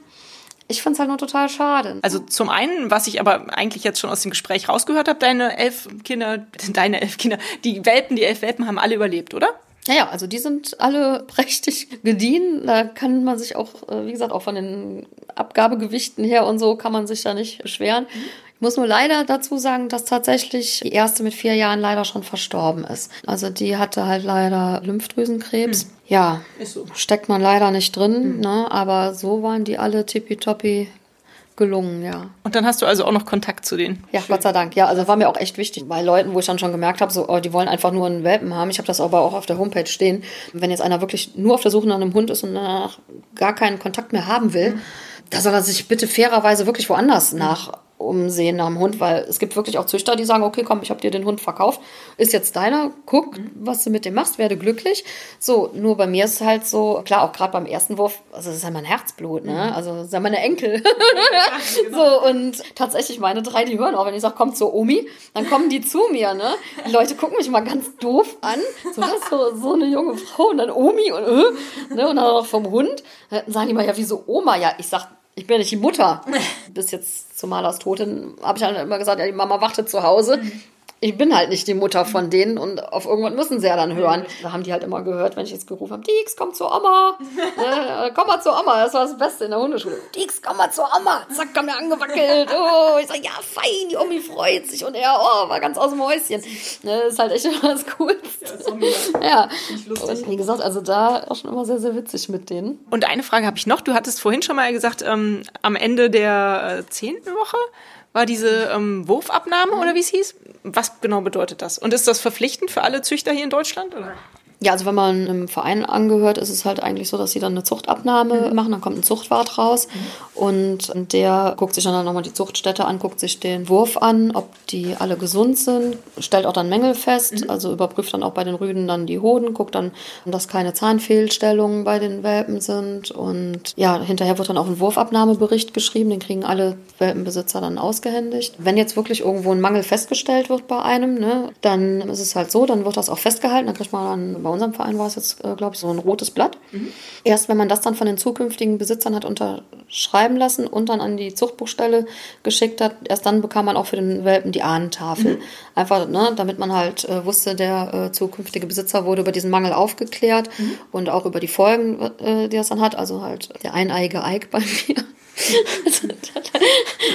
Ich finde es halt nur total schade. Also zum einen, was ich aber eigentlich jetzt schon aus dem Gespräch rausgehört habe, deine elf Kinder, (laughs) deine elf Kinder, die Welpen, die elf Welpen haben alle überlebt, oder? Ja, ja, also die sind alle (laughs) prächtig gediehen. Da kann man sich auch, äh, wie gesagt, auch von den Abgabegewichten her und so kann man sich da nicht beschweren. Mhm. Ich muss nur leider dazu sagen, dass tatsächlich die erste mit vier Jahren leider schon verstorben ist. Also die hatte halt leider Lymphdrüsenkrebs. Hm. Ja, so. steckt man leider nicht drin, hm. ne? aber so waren die alle tippitoppi gelungen, ja. Und dann hast du also auch noch Kontakt zu denen? Ja, Schön. Gott sei Dank. Ja, also war mir auch echt wichtig. Bei Leuten, wo ich dann schon gemerkt habe, so, oh, die wollen einfach nur einen Welpen haben. Ich habe das aber auch auf der Homepage stehen. Wenn jetzt einer wirklich nur auf der Suche nach einem Hund ist und danach gar keinen Kontakt mehr haben will, mhm. da soll er sich bitte fairerweise wirklich woanders nach umsehen nach dem Hund, weil es gibt wirklich auch Züchter, die sagen, okay, komm, ich habe dir den Hund verkauft, ist jetzt deiner, guck, mhm. was du mit dem machst, werde glücklich. So, nur bei mir ist es halt so, klar, auch gerade beim ersten Wurf, also das ist ja mein Herzblut, ne? Mhm. Also das sind meine Enkel. (laughs) genau. so, und tatsächlich meine drei, die hören auch, wenn ich sage, komm zur Omi, dann kommen die zu mir, ne? Die Leute gucken mich mal ganz doof an, so, was, so, so eine junge Frau und dann Omi und, äh, ne? und dann auch vom Hund. Dann sagen die mal, ja, wieso Oma? Ja, ich sag, ich bin nicht die Mutter. (laughs) Bis jetzt zu Malers Toten habe ich halt immer gesagt, ja, die Mama wartet zu Hause. Mhm ich bin halt nicht die Mutter von denen und auf irgendwann müssen sie ja dann hören. Da haben die halt immer gehört, wenn ich jetzt gerufen habe, Dix, komm zur Oma. (laughs) äh, komm mal zur Oma. Das war das Beste in der Hundeschule. Dix, komm mal zur Oma. Zack, kam er angewackelt. (laughs) Oh, ich sag, ja, fein, die Omi freut sich. Und er, oh, war ganz aus dem Häuschen. Ne, ist halt echt immer das Coolste. Ja, ja. (laughs) Und wie gesagt, also da auch schon immer sehr, sehr witzig mit denen. Und eine Frage habe ich noch. Du hattest vorhin schon mal gesagt, ähm, am Ende der äh, zehnten Woche war diese ähm, Wurfabnahme oder wie es hieß. Was genau bedeutet das? Und ist das verpflichtend für alle Züchter hier in Deutschland? Oder? Ja, also wenn man einem Verein angehört, ist es halt eigentlich so, dass sie dann eine Zuchtabnahme mhm. machen, dann kommt ein Zuchtwart raus mhm. und der guckt sich dann nochmal die Zuchtstätte an, guckt sich den Wurf an, ob die alle gesund sind, stellt auch dann Mängel fest, mhm. also überprüft dann auch bei den Rüden dann die Hoden, guckt dann, dass keine Zahnfehlstellungen bei den Welpen sind und ja, hinterher wird dann auch ein Wurfabnahmebericht geschrieben, den kriegen alle Welpenbesitzer dann ausgehändigt. Wenn jetzt wirklich irgendwo ein Mangel festgestellt wird bei einem, ne, dann ist es halt so, dann wird das auch festgehalten, dann kriegt man dann unserem Verein war es jetzt, äh, glaube ich, so ein rotes Blatt. Mhm. Erst wenn man das dann von den zukünftigen Besitzern hat unterschreiben lassen und dann an die Zuchtbuchstelle geschickt hat, erst dann bekam man auch für den Welpen die Ahnentafel. Mhm. Einfach, ne, damit man halt äh, wusste, der äh, zukünftige Besitzer wurde über diesen Mangel aufgeklärt mhm. und auch über die Folgen, äh, die es dann hat. Also halt der eineige Eik bei (laughs) mir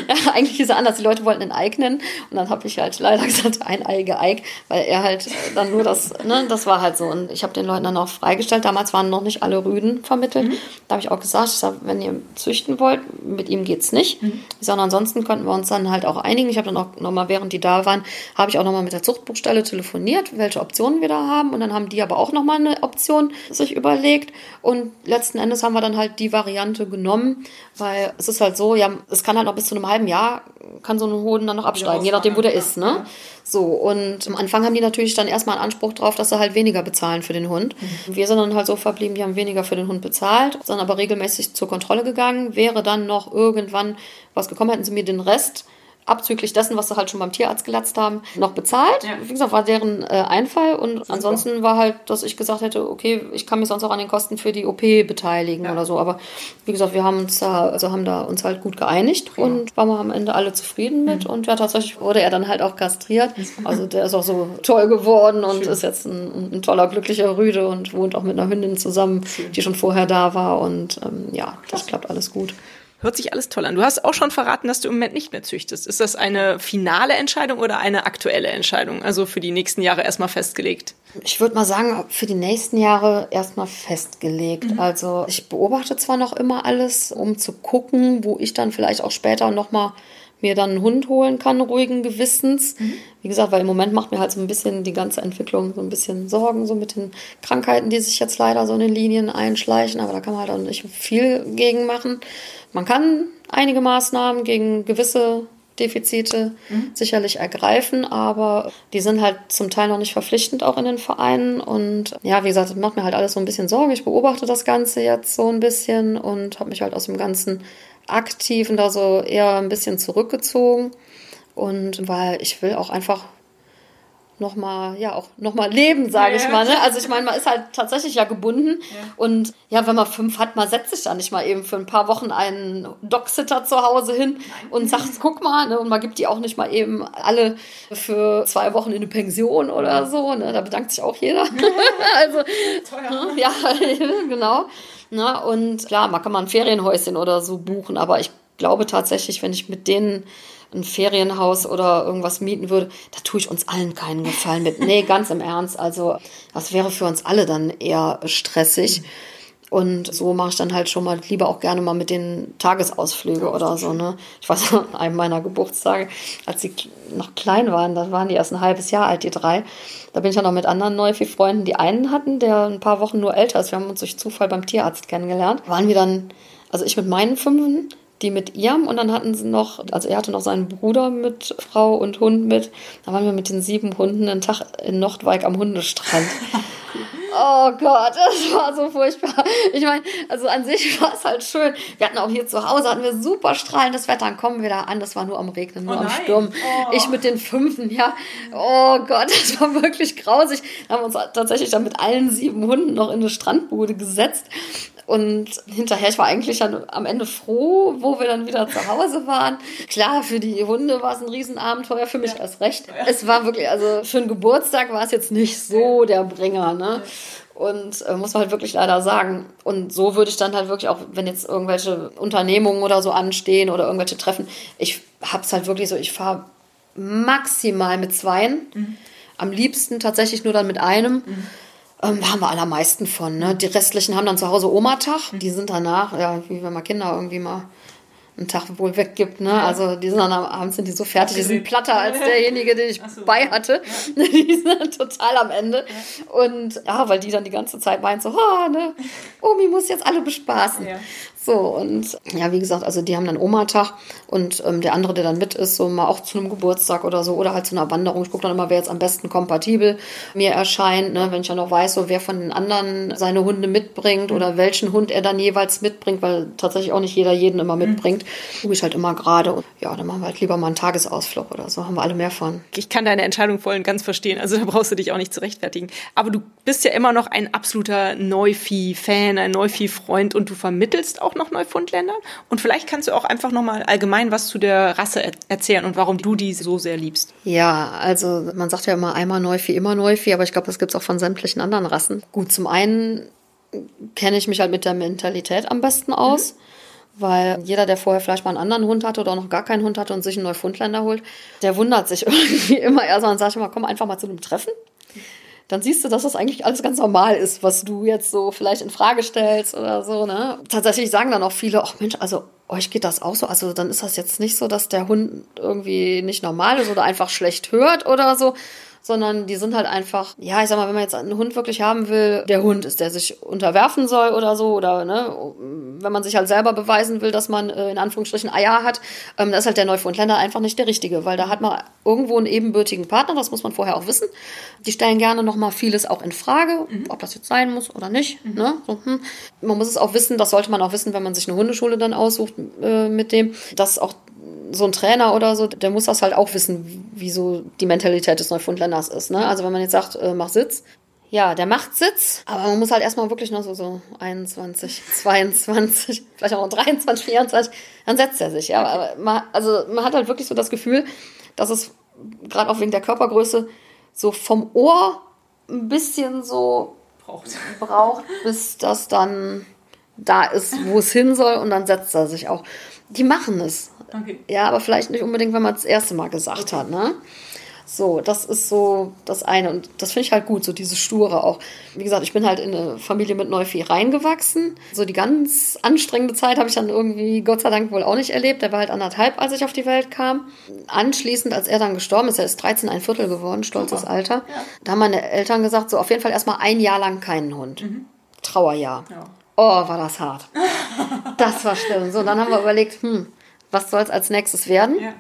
ja, (laughs) (laughs) eigentlich ist er anders. Die Leute wollten einen Eik nennen und dann habe ich halt leider gesagt, ein Eige Eik, weil er halt dann nur das, ne, das war halt so. Und ich habe den Leuten dann auch freigestellt. Damals waren noch nicht alle Rüden vermittelt. Mhm. Da habe ich auch gesagt, ich sag, wenn ihr züchten wollt, mit ihm geht's nicht. Mhm. Sondern ansonsten könnten wir uns dann halt auch einigen. Ich habe dann auch nochmal, während die da waren, habe ich auch nochmal mit der Zuchtbuchstelle telefoniert, welche Optionen wir da haben. Und dann haben die aber auch nochmal eine Option sich überlegt. Und letzten Endes haben wir dann halt die Variante genommen, weil es ist halt so, ja, es kann halt noch bis zu einem halben Jahr, kann so ein Hoden dann noch absteigen, je nachdem, wo der ist, ne? So, und am Anfang haben die natürlich dann erstmal einen Anspruch drauf, dass sie halt weniger bezahlen für den Hund. Mhm. Wir sind dann halt so verblieben, die haben weniger für den Hund bezahlt, sind aber regelmäßig zur Kontrolle gegangen. Wäre dann noch irgendwann was gekommen, hätten sie mir den Rest abzüglich dessen, was sie halt schon beim Tierarzt gelatzt haben, noch bezahlt. Ja. Wie gesagt, war deren äh, Einfall und ansonsten war halt, dass ich gesagt hätte, okay, ich kann mich sonst auch an den Kosten für die OP beteiligen ja. oder so. Aber wie gesagt, wir haben uns da, also haben da uns halt gut geeinigt ja. und waren am Ende alle zufrieden mit. Mhm. Und ja, tatsächlich wurde er dann halt auch kastriert. Also der ist auch so toll geworden und Schön. ist jetzt ein, ein, toller, glücklicher Rüde und wohnt auch mit einer Hündin zusammen, Schön. die schon vorher da war. Und ähm, ja, das klappt alles gut. Hört sich alles toll an. Du hast auch schon verraten, dass du im Moment nicht mehr züchtest. Ist das eine finale Entscheidung oder eine aktuelle Entscheidung? Also für die nächsten Jahre erstmal festgelegt? Ich würde mal sagen, für die nächsten Jahre erstmal festgelegt. Mhm. Also ich beobachte zwar noch immer alles, um zu gucken, wo ich dann vielleicht auch später nochmal mir dann einen Hund holen kann, ruhigen Gewissens. Mhm. Wie gesagt, weil im Moment macht mir halt so ein bisschen die ganze Entwicklung so ein bisschen Sorgen, so mit den Krankheiten, die sich jetzt leider so in den Linien einschleichen. Aber da kann man halt auch nicht viel gegen machen. Man kann einige Maßnahmen gegen gewisse Defizite mhm. sicherlich ergreifen, aber die sind halt zum Teil noch nicht verpflichtend auch in den Vereinen. Und ja, wie gesagt, das macht mir halt alles so ein bisschen Sorge. Ich beobachte das Ganze jetzt so ein bisschen und habe mich halt aus dem Ganzen Aktiven da so eher ein bisschen zurückgezogen. Und weil ich will auch einfach nochmal, ja, auch nochmal leben, sage ja, ich mal. Ne? Also ich meine, man ist halt tatsächlich ja gebunden. Ja. Und ja, wenn man fünf hat, man setzt sich da nicht mal eben für ein paar Wochen einen Dogsitter zu Hause hin Nein. und sagt, guck mal, ne? und man gibt die auch nicht mal eben alle für zwei Wochen in eine Pension oder so. Ne? Da bedankt sich auch jeder. (laughs) also, Teuer. ja, (laughs) genau. Na, und klar, man kann mal ein Ferienhäuschen oder so buchen, aber ich glaube tatsächlich, wenn ich mit denen ein Ferienhaus oder irgendwas mieten würde, da tue ich uns allen keinen Gefallen mit. Nee, ganz im Ernst. Also, das wäre für uns alle dann eher stressig. Und so mache ich dann halt schon mal lieber auch gerne mal mit den Tagesausflüge oder so. Ne? Ich weiß, an einem meiner Geburtstage, als sie noch klein waren, da waren die erst ein halbes Jahr alt, die drei. Da bin ich ja noch mit anderen Neufi-Freunden, die einen hatten, der ein paar Wochen nur älter ist. Wir haben uns durch Zufall beim Tierarzt kennengelernt. Waren wir dann, also ich mit meinen Fünfen die mit ihrem und dann hatten sie noch, also er hatte noch seinen Bruder mit Frau und Hund mit. Da waren wir mit den sieben Hunden einen Tag in Nordwijk am Hundestrand. (laughs) Oh Gott, (laughs) das war so furchtbar. Ich meine, also an sich (laughs) war es halt schön. Wir hatten auch hier zu Hause, hatten wir super strahlendes Wetter. Dann kommen wir da an, das war nur am Regnen, nur oh am Sturm. Oh. Ich mit den Fünfen, ja. Oh Gott, (laughs) das war wirklich grausig. Wir haben uns tatsächlich dann mit allen sieben Hunden noch in eine Strandbude gesetzt. Und hinterher, ich war eigentlich dann am Ende froh, wo wir dann wieder zu Hause waren. Klar, für die Hunde war es ein Riesenabenteuer, für mich ja. erst recht. Ja. Es war wirklich, also für einen Geburtstag war es jetzt nicht so der Bringer, ne? Und äh, muss man halt wirklich leider sagen. Und so würde ich dann halt wirklich auch, wenn jetzt irgendwelche Unternehmungen oder so anstehen oder irgendwelche Treffen, ich hab's halt wirklich so, ich fahre maximal mit zweien. Mhm. Am liebsten tatsächlich nur dann mit einem. Mhm ähm, da haben wir allermeisten von. Ne? Die restlichen haben dann zu Hause Oma-Tag. Die sind danach, ja, wie wenn man Kinder irgendwie mal einen Tag wohl weggibt. Ne? Ja. Also die sind dann abends sind die so fertig, die sind platter als derjenige, den ich so. bei hatte. Ja. (laughs) Die sind dann total am Ende. Ja. Und ja, weil die dann die ganze Zeit meint so, oh, ne, (laughs) Omi muss jetzt alle bespaßen. So, und ja, wie gesagt, also die haben dann Oma-Tag und ähm, der andere, der dann mit ist, so mal auch zu einem Geburtstag oder so oder halt zu einer Wanderung. Ich gucke dann immer, wer jetzt am besten kompatibel mir erscheint, ne? wenn ich ja noch weiß, so wer von den anderen seine Hunde mitbringt oder welchen Hund er dann jeweils mitbringt, weil tatsächlich auch nicht jeder jeden immer mitbringt. Mhm. Gucke ich halt immer gerade. Und ja, dann machen wir halt lieber mal einen Tagesausflug oder so, haben wir alle mehr von. Ich kann deine Entscheidung voll und ganz verstehen, also da brauchst du dich auch nicht zu rechtfertigen. Aber du bist ja immer noch ein absoluter Neuvieh-Fan, ein Neuvieh-Freund und du vermittelst auch auch noch Neufundländer? Und vielleicht kannst du auch einfach noch mal allgemein was zu der Rasse erzählen und warum du die so sehr liebst. Ja, also man sagt ja immer einmal Neuvieh, immer Neuvieh, aber ich glaube, das gibt es auch von sämtlichen anderen Rassen. Gut, zum einen kenne ich mich halt mit der Mentalität am besten aus. Mhm. Weil jeder, der vorher vielleicht mal einen anderen Hund hatte oder auch noch gar keinen Hund hatte und sich einen Neufundländer holt, der wundert sich (laughs) irgendwie immer erst und sagt immer, komm einfach mal zu einem Treffen dann siehst du, dass das eigentlich alles ganz normal ist, was du jetzt so vielleicht in Frage stellst oder so. Ne? Tatsächlich sagen dann auch viele, ach Mensch, also euch geht das auch so. Also dann ist das jetzt nicht so, dass der Hund irgendwie nicht normal ist oder einfach schlecht hört oder so, sondern die sind halt einfach, ja, ich sag mal, wenn man jetzt einen Hund wirklich haben will, der Hund ist, der sich unterwerfen soll oder so, oder ne, wenn man sich halt selber beweisen will, dass man äh, in Anführungsstrichen Eier hat, ähm, das ist halt der Neufundländer einfach nicht der richtige, weil da hat man irgendwo einen ebenbürtigen Partner, das muss man vorher auch wissen. Die stellen gerne nochmal vieles auch in Frage, mhm. ob das jetzt sein muss oder nicht. Mhm. Ne? So, hm. Man muss es auch wissen, das sollte man auch wissen, wenn man sich eine Hundeschule dann aussucht äh, mit dem, dass auch so ein Trainer oder so, der muss das halt auch wissen, wie so die Mentalität des Neufundländers ist. Ne? Also wenn man jetzt sagt, äh, mach Sitz, ja, der macht Sitz, aber man muss halt erstmal wirklich noch so, so 21, 22, (laughs) vielleicht auch 23, 24, dann setzt er sich. Ja, aber man, also man hat halt wirklich so das Gefühl, dass es gerade auch wegen der Körpergröße so vom Ohr ein bisschen so braucht, (laughs) braucht bis das dann da ist, wo es hin soll und dann setzt er sich auch. Die machen es. Okay. Ja, aber vielleicht nicht unbedingt, wenn man es das erste Mal gesagt okay. hat, ne? So, das ist so das eine. Und das finde ich halt gut, so dieses Sture auch. Wie gesagt, ich bin halt in eine Familie mit Neuvieh reingewachsen. So die ganz anstrengende Zeit habe ich dann irgendwie, Gott sei Dank, wohl auch nicht erlebt. Der war halt anderthalb, als ich auf die Welt kam. Anschließend, als er dann gestorben ist, er ist 13, ein Viertel geworden, stolzes Super. Alter. Ja. Da haben meine Eltern gesagt, so auf jeden Fall erstmal ein Jahr lang keinen Hund. Mhm. Trauerjahr. Ja. Oh, war das hart. das war schlimm. So, dann haben wir überlegt, hm, was soll es als nächstes werden? Ja.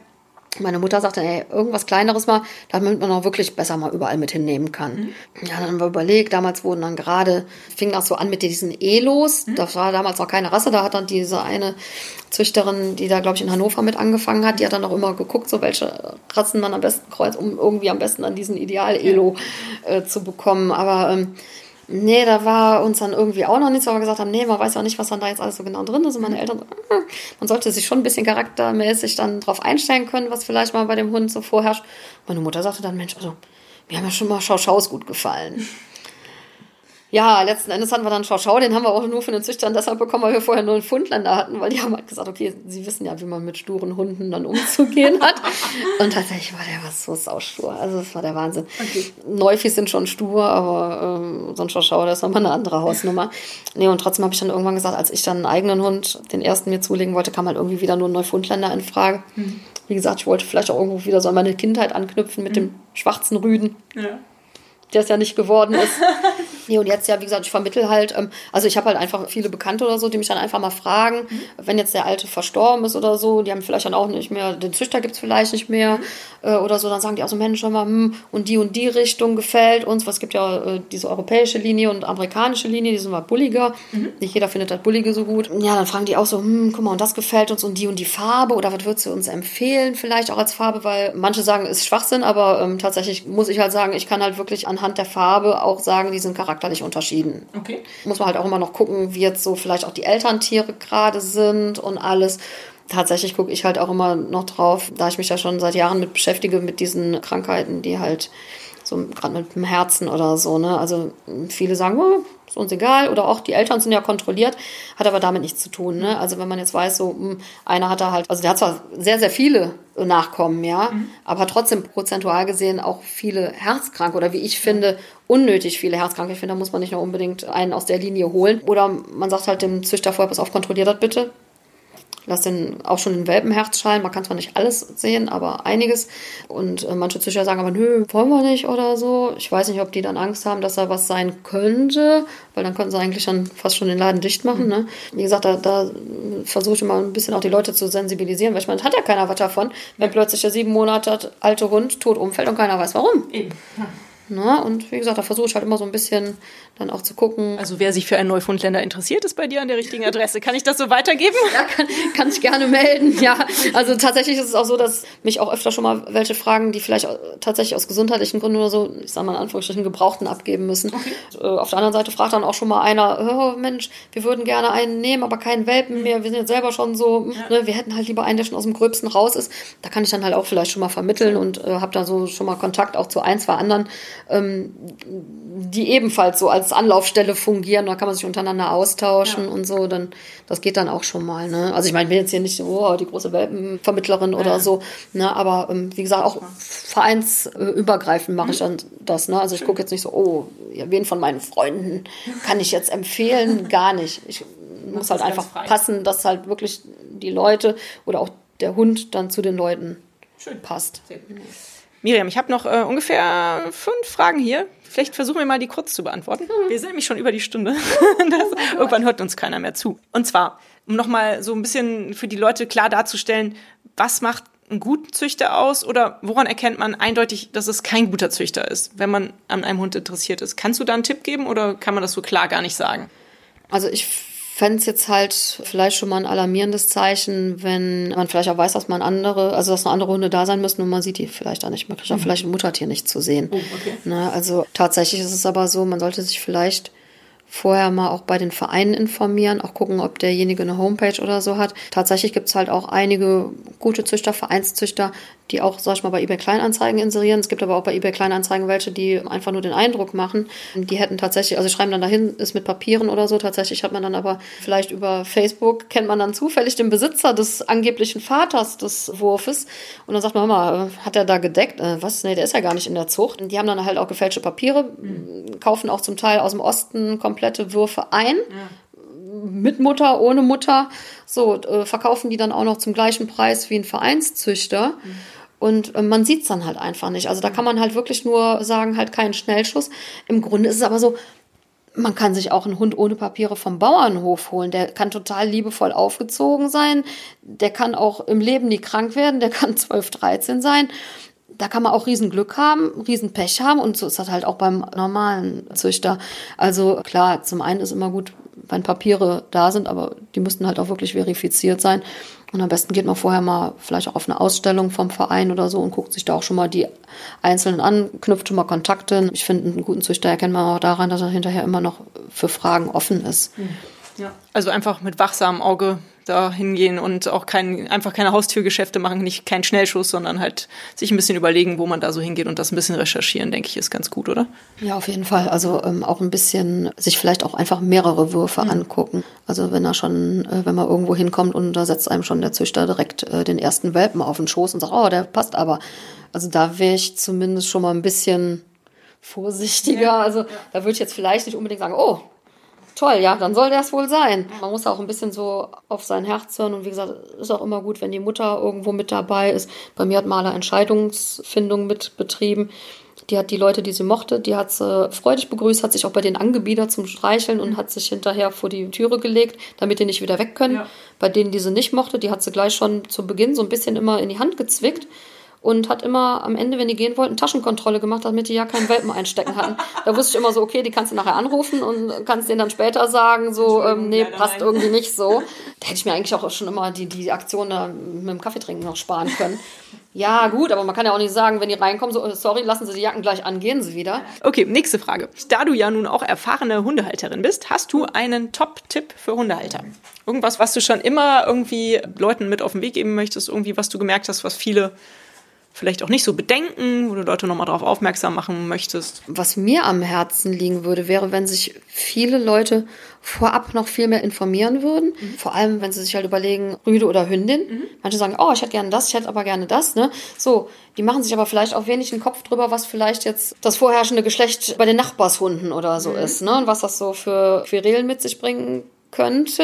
Meine Mutter sagte, ey, irgendwas Kleineres mal, damit man auch wirklich besser mal überall mit hinnehmen kann. Mhm. Ja, dann haben wir überlegt, damals wurden dann gerade, fing das so an mit diesen Elos. Mhm. Das war damals noch keine Rasse, da hat dann diese eine Züchterin, die da, glaube ich, in Hannover mit angefangen hat, die hat dann auch immer geguckt, so welche Rassen man am besten kreuzt, um irgendwie am besten an diesen Ideal-Elo äh, zu bekommen. Aber ähm, Nee, da war uns dann irgendwie auch noch nicht so, aber gesagt haben, nee, man weiß ja auch nicht, was dann da jetzt alles so genau drin ist. Und meine Eltern, hm, man sollte sich schon ein bisschen charaktermäßig dann drauf einstellen können, was vielleicht mal bei dem Hund so vorherrscht. Meine Mutter sagte dann, Mensch, also, mir haben ja schon mal Schau-Schaus gut gefallen (laughs) ja, letzten Endes hatten wir dann Schau Schau, den haben wir auch nur von den Züchtern deshalb bekommen, weil wir vorher nur einen Fundländer hatten, weil die haben halt gesagt, okay, sie wissen ja, wie man mit sturen Hunden dann umzugehen hat. (laughs) Und tatsächlich war der was so saustur. Also das war der Wahnsinn. Okay. Neufis sind schon stur, aber ähm, so ein Schau Schau, das ist nochmal eine andere Hausnummer. Nee, und trotzdem habe ich dann irgendwann gesagt, als ich dann einen eigenen Hund, den ersten mir zulegen wollte, kam halt irgendwie wieder nur ein Neufundländer in Frage. Mhm. Wie gesagt, ich wollte vielleicht auch irgendwo wieder so an meine Kindheit anknüpfen mit mhm. dem schwarzen Rüden. Ja. Der es ja nicht geworden ist. (laughs) Nee, und jetzt ja, wie gesagt, ich vermittel halt, ähm, also ich habe halt einfach viele Bekannte oder so, die mich dann einfach mal fragen, mhm. wenn jetzt der Alte verstorben ist oder so, die haben vielleicht dann auch nicht mehr, den Züchter gibt's vielleicht nicht mehr mhm. Äh, oder so, dann sagen die auch so, Mensch, hör mal, hm, und die und die Richtung gefällt uns, was gibt ja äh, diese europäische Linie und amerikanische Linie, die sind mal bulliger, mhm. nicht jeder findet das Bullige so gut. Ja, dann fragen die auch so, hm, guck mal, und das gefällt uns und die und die Farbe oder was würdest du uns empfehlen vielleicht auch als Farbe, weil manche sagen, ist Schwachsinn, aber ähm, tatsächlich muss ich halt sagen, ich kann halt wirklich anhand der Farbe auch sagen, die sind charakterlich unterschieden. Okay. Muss man halt auch immer noch gucken, wie jetzt so vielleicht auch die Elterntiere gerade sind und alles tatsächlich gucke ich halt auch immer noch drauf, da ich mich ja schon seit Jahren mit beschäftige, mit diesen Krankheiten, die halt so gerade mit dem Herzen oder so, ne? Also viele sagen, oh, ist uns egal, oder auch die Eltern sind ja kontrolliert, hat aber damit nichts zu tun, ne? Also wenn man jetzt weiß, so hm, einer hat da halt, also der hat zwar sehr, sehr viele Nachkommen, ja, mhm. aber trotzdem prozentual gesehen auch viele Herzkranke oder wie ich finde, unnötig viele Herzkranke. Ich finde, da muss man nicht nur unbedingt einen aus der Linie holen. Oder man sagt halt dem Züchter vorher, pass auf, kontrolliert das bitte lass den auch schon den Welpenherz schallen. Man kann zwar nicht alles sehen, aber einiges. Und äh, manche Züchter sagen aber, nö, wollen wir nicht oder so. Ich weiß nicht, ob die dann Angst haben, dass da was sein könnte, weil dann könnten sie eigentlich schon fast schon den Laden dicht machen. Ne? Wie gesagt, da, da versuche ich immer ein bisschen auch die Leute zu sensibilisieren, weil ich meine, hat ja keiner was davon, wenn plötzlich der sieben Monate alte Hund tot umfällt und keiner weiß warum. Eben. Ja. Ne? Und wie gesagt, da versuche ich halt immer so ein bisschen dann auch zu gucken. Also wer sich für einen Neufundländer interessiert, ist bei dir an der richtigen Adresse. Kann ich das so weitergeben? Ja, kann, kann ich gerne melden. Ja, also tatsächlich ist es auch so, dass mich auch öfter schon mal welche fragen, die vielleicht tatsächlich aus gesundheitlichen Gründen oder so, ich sag mal in Anführungsstrichen, Gebrauchten abgeben müssen. Okay. Äh, auf der anderen Seite fragt dann auch schon mal einer, oh, Mensch, wir würden gerne einen nehmen, aber keinen Welpen mehr. Wir sind jetzt selber schon so, ja. ne, wir hätten halt lieber einen, der schon aus dem Gröbsten raus ist. Da kann ich dann halt auch vielleicht schon mal vermitteln und äh, habe da so schon mal Kontakt auch zu ein, zwei anderen ähm, die ebenfalls so als Anlaufstelle fungieren. Da kann man sich untereinander austauschen ja. und so. Dann, das geht dann auch schon mal. Ne? Also ich meine, ich bin jetzt hier nicht oh, die große Welpenvermittlerin ja. oder so. Ne? Aber ähm, wie gesagt, auch vereinsübergreifend mache ich mhm. dann das. Ne? Also ich gucke jetzt nicht so, oh, wen von meinen Freunden kann ich jetzt empfehlen? (laughs) Gar nicht. Ich muss halt einfach passen, dass halt wirklich die Leute oder auch der Hund dann zu den Leuten Schön. passt. Sehr gut. Miriam, ich habe noch äh, ungefähr fünf Fragen hier. Vielleicht versuchen wir mal, die kurz zu beantworten. Mhm. Wir sind nämlich schon über die Stunde. (laughs) das, oh irgendwann hört uns keiner mehr zu. Und zwar, um nochmal so ein bisschen für die Leute klar darzustellen, was macht ein guter Züchter aus oder woran erkennt man eindeutig, dass es kein guter Züchter ist, wenn man an einem Hund interessiert ist? Kannst du da einen Tipp geben oder kann man das so klar gar nicht sagen? Also ich fände es jetzt halt vielleicht schon mal ein alarmierendes Zeichen, wenn man vielleicht auch weiß, dass man andere, also dass noch andere Hunde da sein müssen und man sieht die vielleicht auch nicht. Man kriegt auch mhm. vielleicht ein Muttertier nicht zu sehen. Oh, okay. ne, also tatsächlich ist es aber so, man sollte sich vielleicht vorher mal auch bei den Vereinen informieren, auch gucken, ob derjenige eine Homepage oder so hat. Tatsächlich gibt es halt auch einige gute Züchter, Vereinszüchter, die auch, sag ich mal, bei eBay Kleinanzeigen inserieren. Es gibt aber auch bei eBay Kleinanzeigen welche, die einfach nur den Eindruck machen. Die hätten tatsächlich, also schreiben dann dahin, ist mit Papieren oder so. Tatsächlich hat man dann aber vielleicht über Facebook, kennt man dann zufällig den Besitzer des angeblichen Vaters des Wurfes. Und dann sagt man, mal, hat er da gedeckt? Äh, was? Nee, der ist ja gar nicht in der Zucht. Die haben dann halt auch gefälschte Papiere, mhm. kaufen auch zum Teil aus dem Osten komplette Würfe ein. Ja mit Mutter, ohne Mutter, so äh, verkaufen die dann auch noch zum gleichen Preis wie ein Vereinszüchter. Mhm. Und äh, man sieht es dann halt einfach nicht. Also da kann man halt wirklich nur sagen, halt keinen Schnellschuss. Im Grunde ist es aber so, man kann sich auch einen Hund ohne Papiere vom Bauernhof holen. Der kann total liebevoll aufgezogen sein. Der kann auch im Leben nie krank werden. Der kann (laughs) 12, 13 sein. Da kann man auch riesen Glück haben, riesen Pech haben. Und so ist das halt auch beim normalen Züchter. Also klar, zum einen ist immer gut, wenn Papiere da sind, aber die müssten halt auch wirklich verifiziert sein. Und am besten geht man vorher mal vielleicht auch auf eine Ausstellung vom Verein oder so und guckt sich da auch schon mal die Einzelnen an, knüpft schon mal Kontakte. Ich finde, einen guten Züchter erkennt man auch daran, dass er hinterher immer noch für Fragen offen ist. Ja. Also einfach mit wachsamem Auge da hingehen und auch kein, einfach keine Haustürgeschäfte machen, nicht kein Schnellschuss, sondern halt sich ein bisschen überlegen, wo man da so hingeht und das ein bisschen recherchieren, denke ich, ist ganz gut, oder? Ja, auf jeden Fall. Also ähm, auch ein bisschen sich vielleicht auch einfach mehrere Würfe mhm. angucken. Also wenn er schon, äh, wenn man irgendwo hinkommt und da setzt einem schon der Züchter direkt äh, den ersten Welpen auf den Schoß und sagt, oh, der passt aber. Also da wäre ich zumindest schon mal ein bisschen vorsichtiger. Ja, also da würde ich jetzt vielleicht nicht unbedingt sagen, oh, toll, ja, dann soll das wohl sein. Man muss auch ein bisschen so auf sein Herz hören und wie gesagt, ist auch immer gut, wenn die Mutter irgendwo mit dabei ist. Bei mir hat Maler Entscheidungsfindung mit betrieben. Die hat die Leute, die sie mochte, die hat sie freudig begrüßt, hat sich auch bei denen angebiedert zum Streicheln und hat sich hinterher vor die Türe gelegt, damit die nicht wieder weg können. Ja. Bei denen, die sie nicht mochte, die hat sie gleich schon zu Beginn so ein bisschen immer in die Hand gezwickt und hat immer am Ende, wenn die gehen wollten, Taschenkontrolle gemacht, damit die ja keinen Welpen einstecken hatten. Da wusste ich immer so, okay, die kannst du nachher anrufen und kannst denen dann später sagen, so, ähm, nee, passt irgendwie nicht so. (laughs) Da hätte ich mir eigentlich auch schon immer die, die Aktion mit dem Kaffeetrinken noch sparen können. Ja, gut, aber man kann ja auch nicht sagen, wenn die reinkommen, so, sorry, lassen Sie die Jacken gleich an, gehen Sie wieder. Okay, nächste Frage. Da du ja nun auch erfahrene Hundehalterin bist, hast du einen Top-Tipp für Hundehalter? Irgendwas, was du schon immer irgendwie Leuten mit auf den Weg geben möchtest, irgendwie, was du gemerkt hast, was viele vielleicht auch nicht so bedenken, wo du Leute nochmal darauf aufmerksam machen möchtest? Was mir am Herzen liegen würde, wäre, wenn sich viele Leute vorab noch viel mehr informieren würden. Mhm. Vor allem, wenn sie sich halt überlegen, Rüde oder Hündin. Mhm. Manche sagen, oh, ich hätte gerne das, ich hätte aber gerne das. Ne? So, die machen sich aber vielleicht auch wenig den Kopf drüber, was vielleicht jetzt das vorherrschende Geschlecht bei den Nachbarshunden oder so mhm. ist. Ne? Und was das so für Querelen mit sich bringen könnte.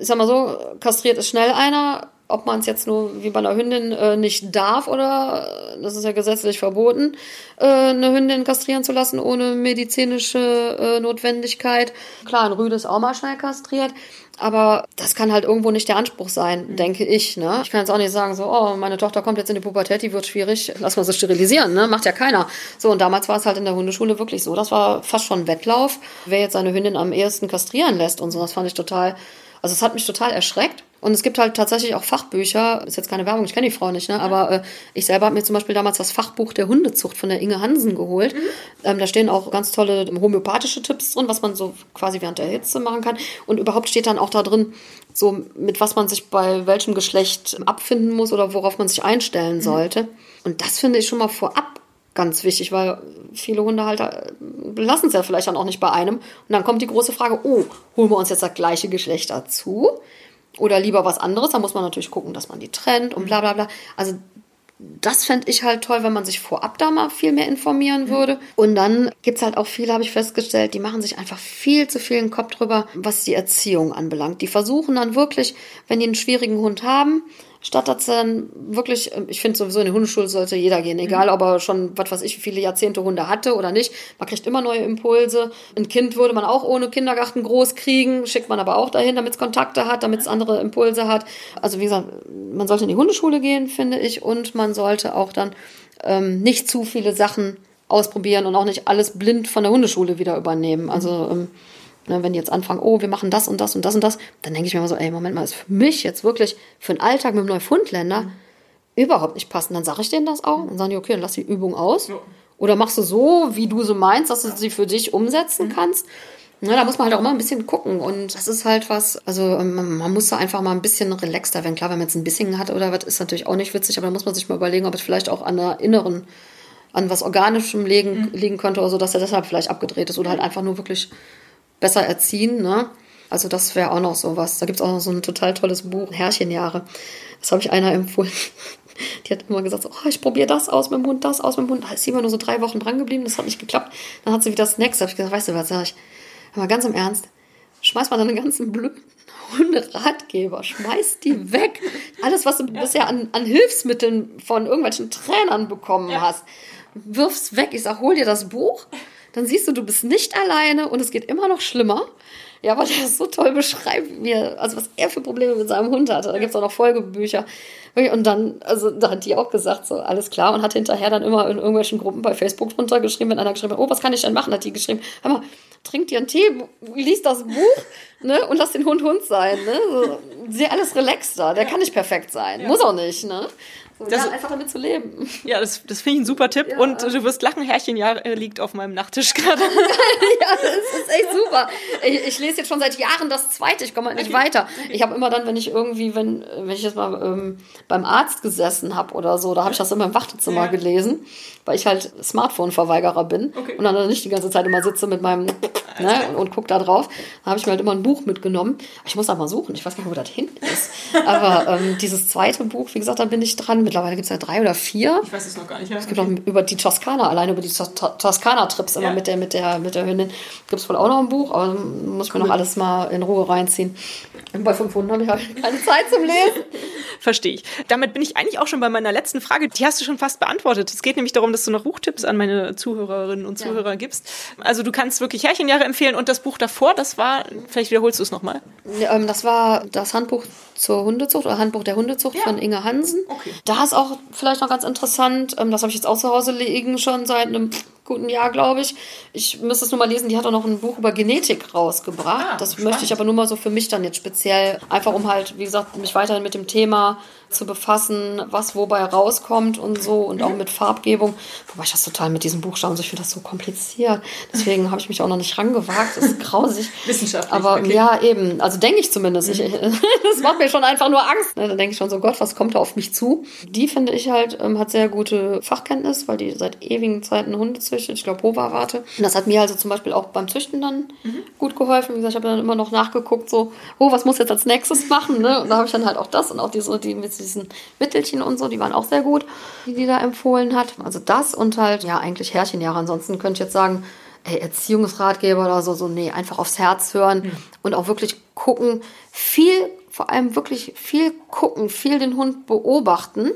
Ich sag mal so, kastriert ist schnell einer, ob man es jetzt nur wie bei einer Hündin äh, nicht darf oder das ist ja gesetzlich verboten, äh, eine Hündin kastrieren zu lassen ohne medizinische äh, Notwendigkeit. Klar, ein Rüde ist auch mal schnell kastriert, aber das kann halt irgendwo nicht der Anspruch sein, mhm. denke ich. Ne? Ich kann jetzt auch nicht sagen, so, oh, meine Tochter kommt jetzt in die Pubertät, die wird schwierig, lass mal sie sterilisieren, ne? macht ja keiner. So, und damals war es halt in der Hundeschule wirklich so, das war fast schon ein Wettlauf, wer jetzt seine Hündin am ehesten kastrieren lässt und so, das fand ich total, also es hat mich total erschreckt. Und es gibt halt tatsächlich auch Fachbücher, ist jetzt keine Werbung, ich kenne die Frau nicht, ne? aber äh, ich selber habe mir zum Beispiel damals das Fachbuch der Hundezucht von der Inge Hansen geholt. Mhm. Ähm, da stehen auch ganz tolle homöopathische Tipps drin, was man so quasi während der Hitze machen kann. Und überhaupt steht dann auch da drin, so mit was man sich bei welchem Geschlecht abfinden muss oder worauf man sich einstellen mhm. sollte. Und das finde ich schon mal vorab ganz wichtig, weil viele Hundehalter lassen es ja vielleicht dann auch nicht bei einem. Und dann kommt die große Frage, oh, holen wir uns jetzt das gleiche Geschlecht dazu? Oder lieber was anderes. Da muss man natürlich gucken, dass man die trennt und bla bla bla. Also das fände ich halt toll, wenn man sich vorab da mal viel mehr informieren würde. Und dann gibt es halt auch viele, habe ich festgestellt, die machen sich einfach viel zu viel den Kopf drüber, was die Erziehung anbelangt. Die versuchen dann wirklich, wenn die einen schwierigen Hund haben, statt dass dann wirklich, ähm, ich finde sowieso in die Hundeschule sollte jeder gehen, egal mhm. ob er schon, was weiß ich, viele Jahrzehnte Hunde hatte oder nicht. Man kriegt immer neue Impulse. Ein Kind würde man auch ohne Kindergarten groß kriegen, schickt man aber auch dahin, damit es Kontakte hat, damit es andere Impulse hat. Also wie gesagt, man sollte in die Hundeschule gehen, finde ich, und man sollte auch dann ähm, nicht zu viele Sachen ausprobieren und auch nicht alles blind von der Hundeschule wieder übernehmen. Also ähm, Ne, wenn die jetzt anfangen, oh, wir machen das und das und das und das, dann denke ich mir immer so, ey, Moment mal, ist für mich jetzt wirklich für einen Alltag mit einem Neufundländer mhm. überhaupt nicht passend. Dann sage ich denen das auch. Dann sagen die, okay, dann lass die Übung aus. Ja. Oder machst du so, wie du so meinst, dass du sie für dich umsetzen mhm. kannst. Na, da muss man halt auch immer ein bisschen gucken. Und das ist halt was, also ähm, man muss da einfach mal ein bisschen relaxter werden. Klar, wenn man jetzt ein bisschen hat oder was, ist natürlich auch nicht witzig, aber da muss man sich mal überlegen, ob es vielleicht auch an der inneren, an was Organischem liegen, mhm. liegen könnte oder so, dass er deshalb vielleicht abgedreht ist oder halt einfach nur wirklich besser erziehen. Ne? Also das wäre auch noch so was. Da gibt es auch noch so ein total tolles Buch, Herrchenjahre. Das habe ich einer empfohlen. (laughs) Die hat immer gesagt, oh, ich probiere das aus mit dem Hund, das aus mit dem Hund. Da ist sie immer nur so drei Wochen dran geblieben, das hat nicht geklappt. Dann hat sie wieder Snacks. Da habe ich gesagt, weißt du was, sag ich, mal ganz im Ernst, schmeiß mal deine ganzen blöden (laughs) Hunderatgeber, schmeiß die weg. Alles, was du ja. bisher an, an, Hilfsmitteln von irgendwelchen Trainern bekommen ja. hast, wirf's weg. Ich sag, hol dir das Buch dann siehst du, du bist nicht alleine und es geht immer noch schlimmer. Ja, aber der ist so toll beschreibt mir, also was er für Probleme mit seinem Hund hatte. Da gibt es auch noch Folgebücher. Und dann, also da hat die auch gesagt, so alles klar und hat hinterher dann immer in irgendwelchen Gruppen bei Facebook drunter geschrieben, wenn einer geschrieben hat, oh, was kann ich denn machen, hat die geschrieben, hör mal, trink dir einen Tee, lies das Buch (laughs) ne, und lass den Hund Hund sein. Ne? So, sehr alles relaxter, der kann nicht perfekt sein, ja. muss auch nicht. Ne? Das, einfach damit zu leben. (laughs) Ja, das, das finde ich ein super Tipp. Ja. Und du wirst lachen, Herrchen ja äh, liegt auf meinem Nachttisch gerade. (laughs) ja, das ist echt super. Ich, ich, lese jetzt schon seit Jahren das zweite, ich komme halt nicht okay. weiter. Ich habe immer dann, wenn ich irgendwie, wenn, wenn ich jetzt mal ähm, beim Arzt gesessen habe oder so, da habe ich das immer im Wartezimmer ja. gelesen, weil ich halt Smartphone-Verweigerer bin okay. und dann nicht die ganze Zeit immer sitze mit meinem ne, und gucke da drauf. Da habe ich mir halt immer ein Buch mitgenommen. Ich muss da mal suchen, ich weiß gar nicht, wo das hin ist. Aber ähm, dieses zweite Buch, wie gesagt, da bin ich dran mittlerweile gibt es ja drei oder vier. Ich weiß es noch gar nicht. Ja. Es gibt okay. noch über die Toskana, alleine über die Toskana-Trips immer ja. mit, der, mit, der, mit der Hündin. Gibt es wohl auch noch ein Buch, aber muss ich cool. mir noch alles mal in Ruhe reinziehen. Bei fünf Hunden habe ich halt (laughs) keine Zeit zum Lesen. (laughs) Verstehe ich. Damit bin ich eigentlich auch schon bei meiner letzten Frage. Die hast du schon fast beantwortet. Es geht nämlich darum, dass du noch Buchtipps an meine Zuhörerinnen und Zuhörer ja. gibst. Also du kannst wirklich Herrchenjahre empfehlen und das Buch davor, das war, vielleicht wiederholst du es nochmal. Ja, ähm, das war das Handbuch zur Hundezucht oder Handbuch der Hundezucht ja. von Inge Hansen. Okay. Da ist auch vielleicht noch ganz interessant, ähm, das habe ich jetzt auch zu Hause liegen, schon seit einem guten Jahr, glaube ich. Ich müsste es nur mal lesen, die hat auch noch ein Buch über Genetik rausgebracht. Ah, das spannend. möchte ich aber nur mal so für mich dann jetzt speziell, einfach um halt, wie gesagt, mich weiterhin mit dem Thema zu befassen, was wobei rauskommt und so und auch mit Farbgebung. Wobei ich das total mit diesem Buchstaben, ich finde das so kompliziert. Deswegen habe ich mich auch noch nicht rangewagt. Das ist (laughs) grausig. Wissenschaftlich. Aber okay. ja, eben. Also denke ich zumindest. Ich, mhm. (laughs) das macht mir schon einfach nur Angst. Ne? Dann denke ich schon so, Gott, was kommt da auf mich zu? Die finde ich halt, ähm, hat sehr gute Fachkenntnis, weil die seit ewigen Zeiten Hunde züchtet. Ich glaube, Hova-Rate. Und das hat mir also zum Beispiel auch beim Züchten dann mhm. gut geholfen. Wie gesagt, ich habe dann immer noch nachgeguckt, so, oh, was muss jetzt als nächstes machen? Ne? Und da habe ich dann halt auch das und auch diese, die mit diesen Mittelchen und so, die waren auch sehr gut, die die da empfohlen hat. Also das und halt, ja, eigentlich Herrchenjahre. Ansonsten könnte ich jetzt sagen, ey, Erziehungsratgeber oder so, so, nee, einfach aufs Herz hören mhm. und auch wirklich gucken, viel, vor allem wirklich viel gucken, viel den Hund beobachten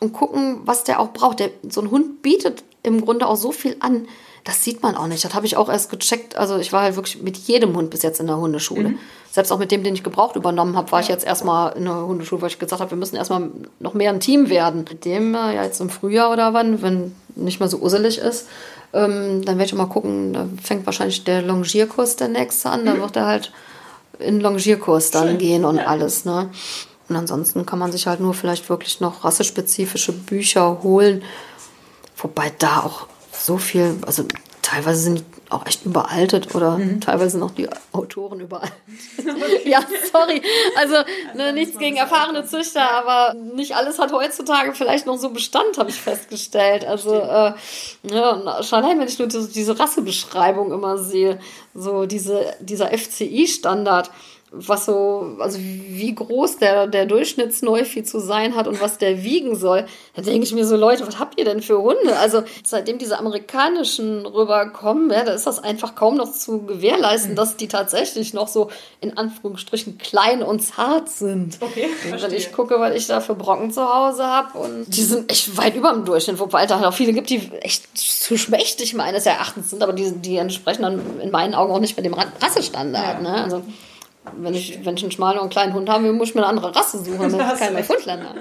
und gucken, was der auch braucht. Der, so ein Hund bietet im Grunde auch so viel an, das sieht man auch nicht. Das habe ich auch erst gecheckt. Also ich war halt wirklich mit jedem Hund bis jetzt in der Hundeschule. Mhm. Selbst auch mit dem, den ich gebraucht übernommen habe, war ich jetzt erstmal in der Hundeschule, weil ich gesagt habe, wir müssen erstmal noch mehr ein Team werden. Mit dem äh, ja jetzt im Frühjahr oder wann, wenn nicht mehr so usselig ist, ähm, dann werde ich mal gucken, da fängt wahrscheinlich der Longierkurs der nächste an. Mhm. Da wird er halt in Longierkurs dann Schön. gehen und ja. alles. Ne? Und ansonsten kann man sich halt nur vielleicht wirklich noch rassespezifische Bücher holen. Wobei da auch so viel, also teilweise sind die auch echt überaltet oder mhm. teilweise sind auch die Autoren überaltet. (laughs) (laughs) ja, sorry. Also ne, nichts gegen erfahrene Züchter, aber nicht alles hat heutzutage vielleicht noch so Bestand, habe ich festgestellt. Also äh, ja, schon allein, wenn ich nur diese, diese Rassebeschreibung immer sehe, so diese, dieser FCI-Standard was so, also wie groß der, der Durchschnittsneuvieh zu sein hat und was der wiegen soll, da denke ich mir so, Leute, was habt ihr denn für Hunde? Also seitdem diese amerikanischen rüberkommen, ja, da ist das einfach kaum noch zu gewährleisten, dass die tatsächlich noch so in Anführungsstrichen klein und zart sind. Okay, Wenn ich gucke, was ich da für Brocken zu Hause habe und die sind echt weit über dem Durchschnitt, wobei es da auch viele gibt, die echt zu schmächtig meines Erachtens sind, aber die, die entsprechen dann in meinen Augen auch nicht mit dem Rassestandard. Ja. Ne? Also wenn ich, wenn ich einen schmalen und einen kleinen Hund haben will, muss ich mir eine andere Rasse suchen. (laughs) Das ist kein Neufundländer.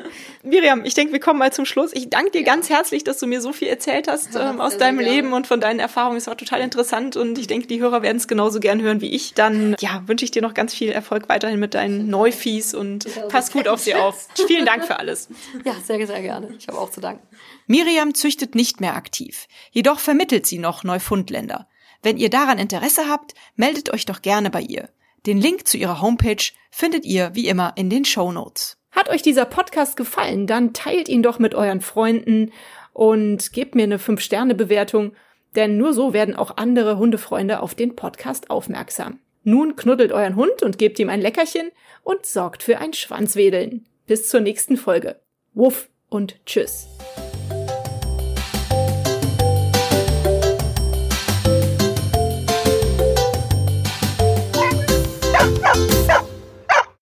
Miriam, ich denke, wir kommen mal zum Schluss. Ich danke dir ja. ganz herzlich, dass du mir so viel erzählt hast ähm, aus deinem Leben und von deinen Erfahrungen. Es war total interessant und ich denke, die Hörer werden es genauso gern hören wie ich. Dann ja, wünsche ich dir noch ganz viel Erfolg weiterhin mit deinen Neufies und pass gut auf sie auf. Vielen Dank für alles. (laughs) Ja, sehr, sehr gerne. Ich habe auch zu danken. Miriam züchtet nicht mehr aktiv. Jedoch vermittelt sie noch Neufundländer. Wenn ihr daran Interesse habt, meldet euch doch gerne bei ihr. Den Link zu ihrer Homepage findet ihr wie immer in den Show Notes. Hat euch dieser Podcast gefallen, dann teilt ihn doch mit euren Freunden und gebt mir eine 5-Sterne-Bewertung, denn nur so werden auch andere Hundefreunde auf den Podcast aufmerksam. Nun knuddelt euren Hund und gebt ihm ein Leckerchen und sorgt für ein Schwanzwedeln. Bis zur nächsten Folge. Wuff und tschüss.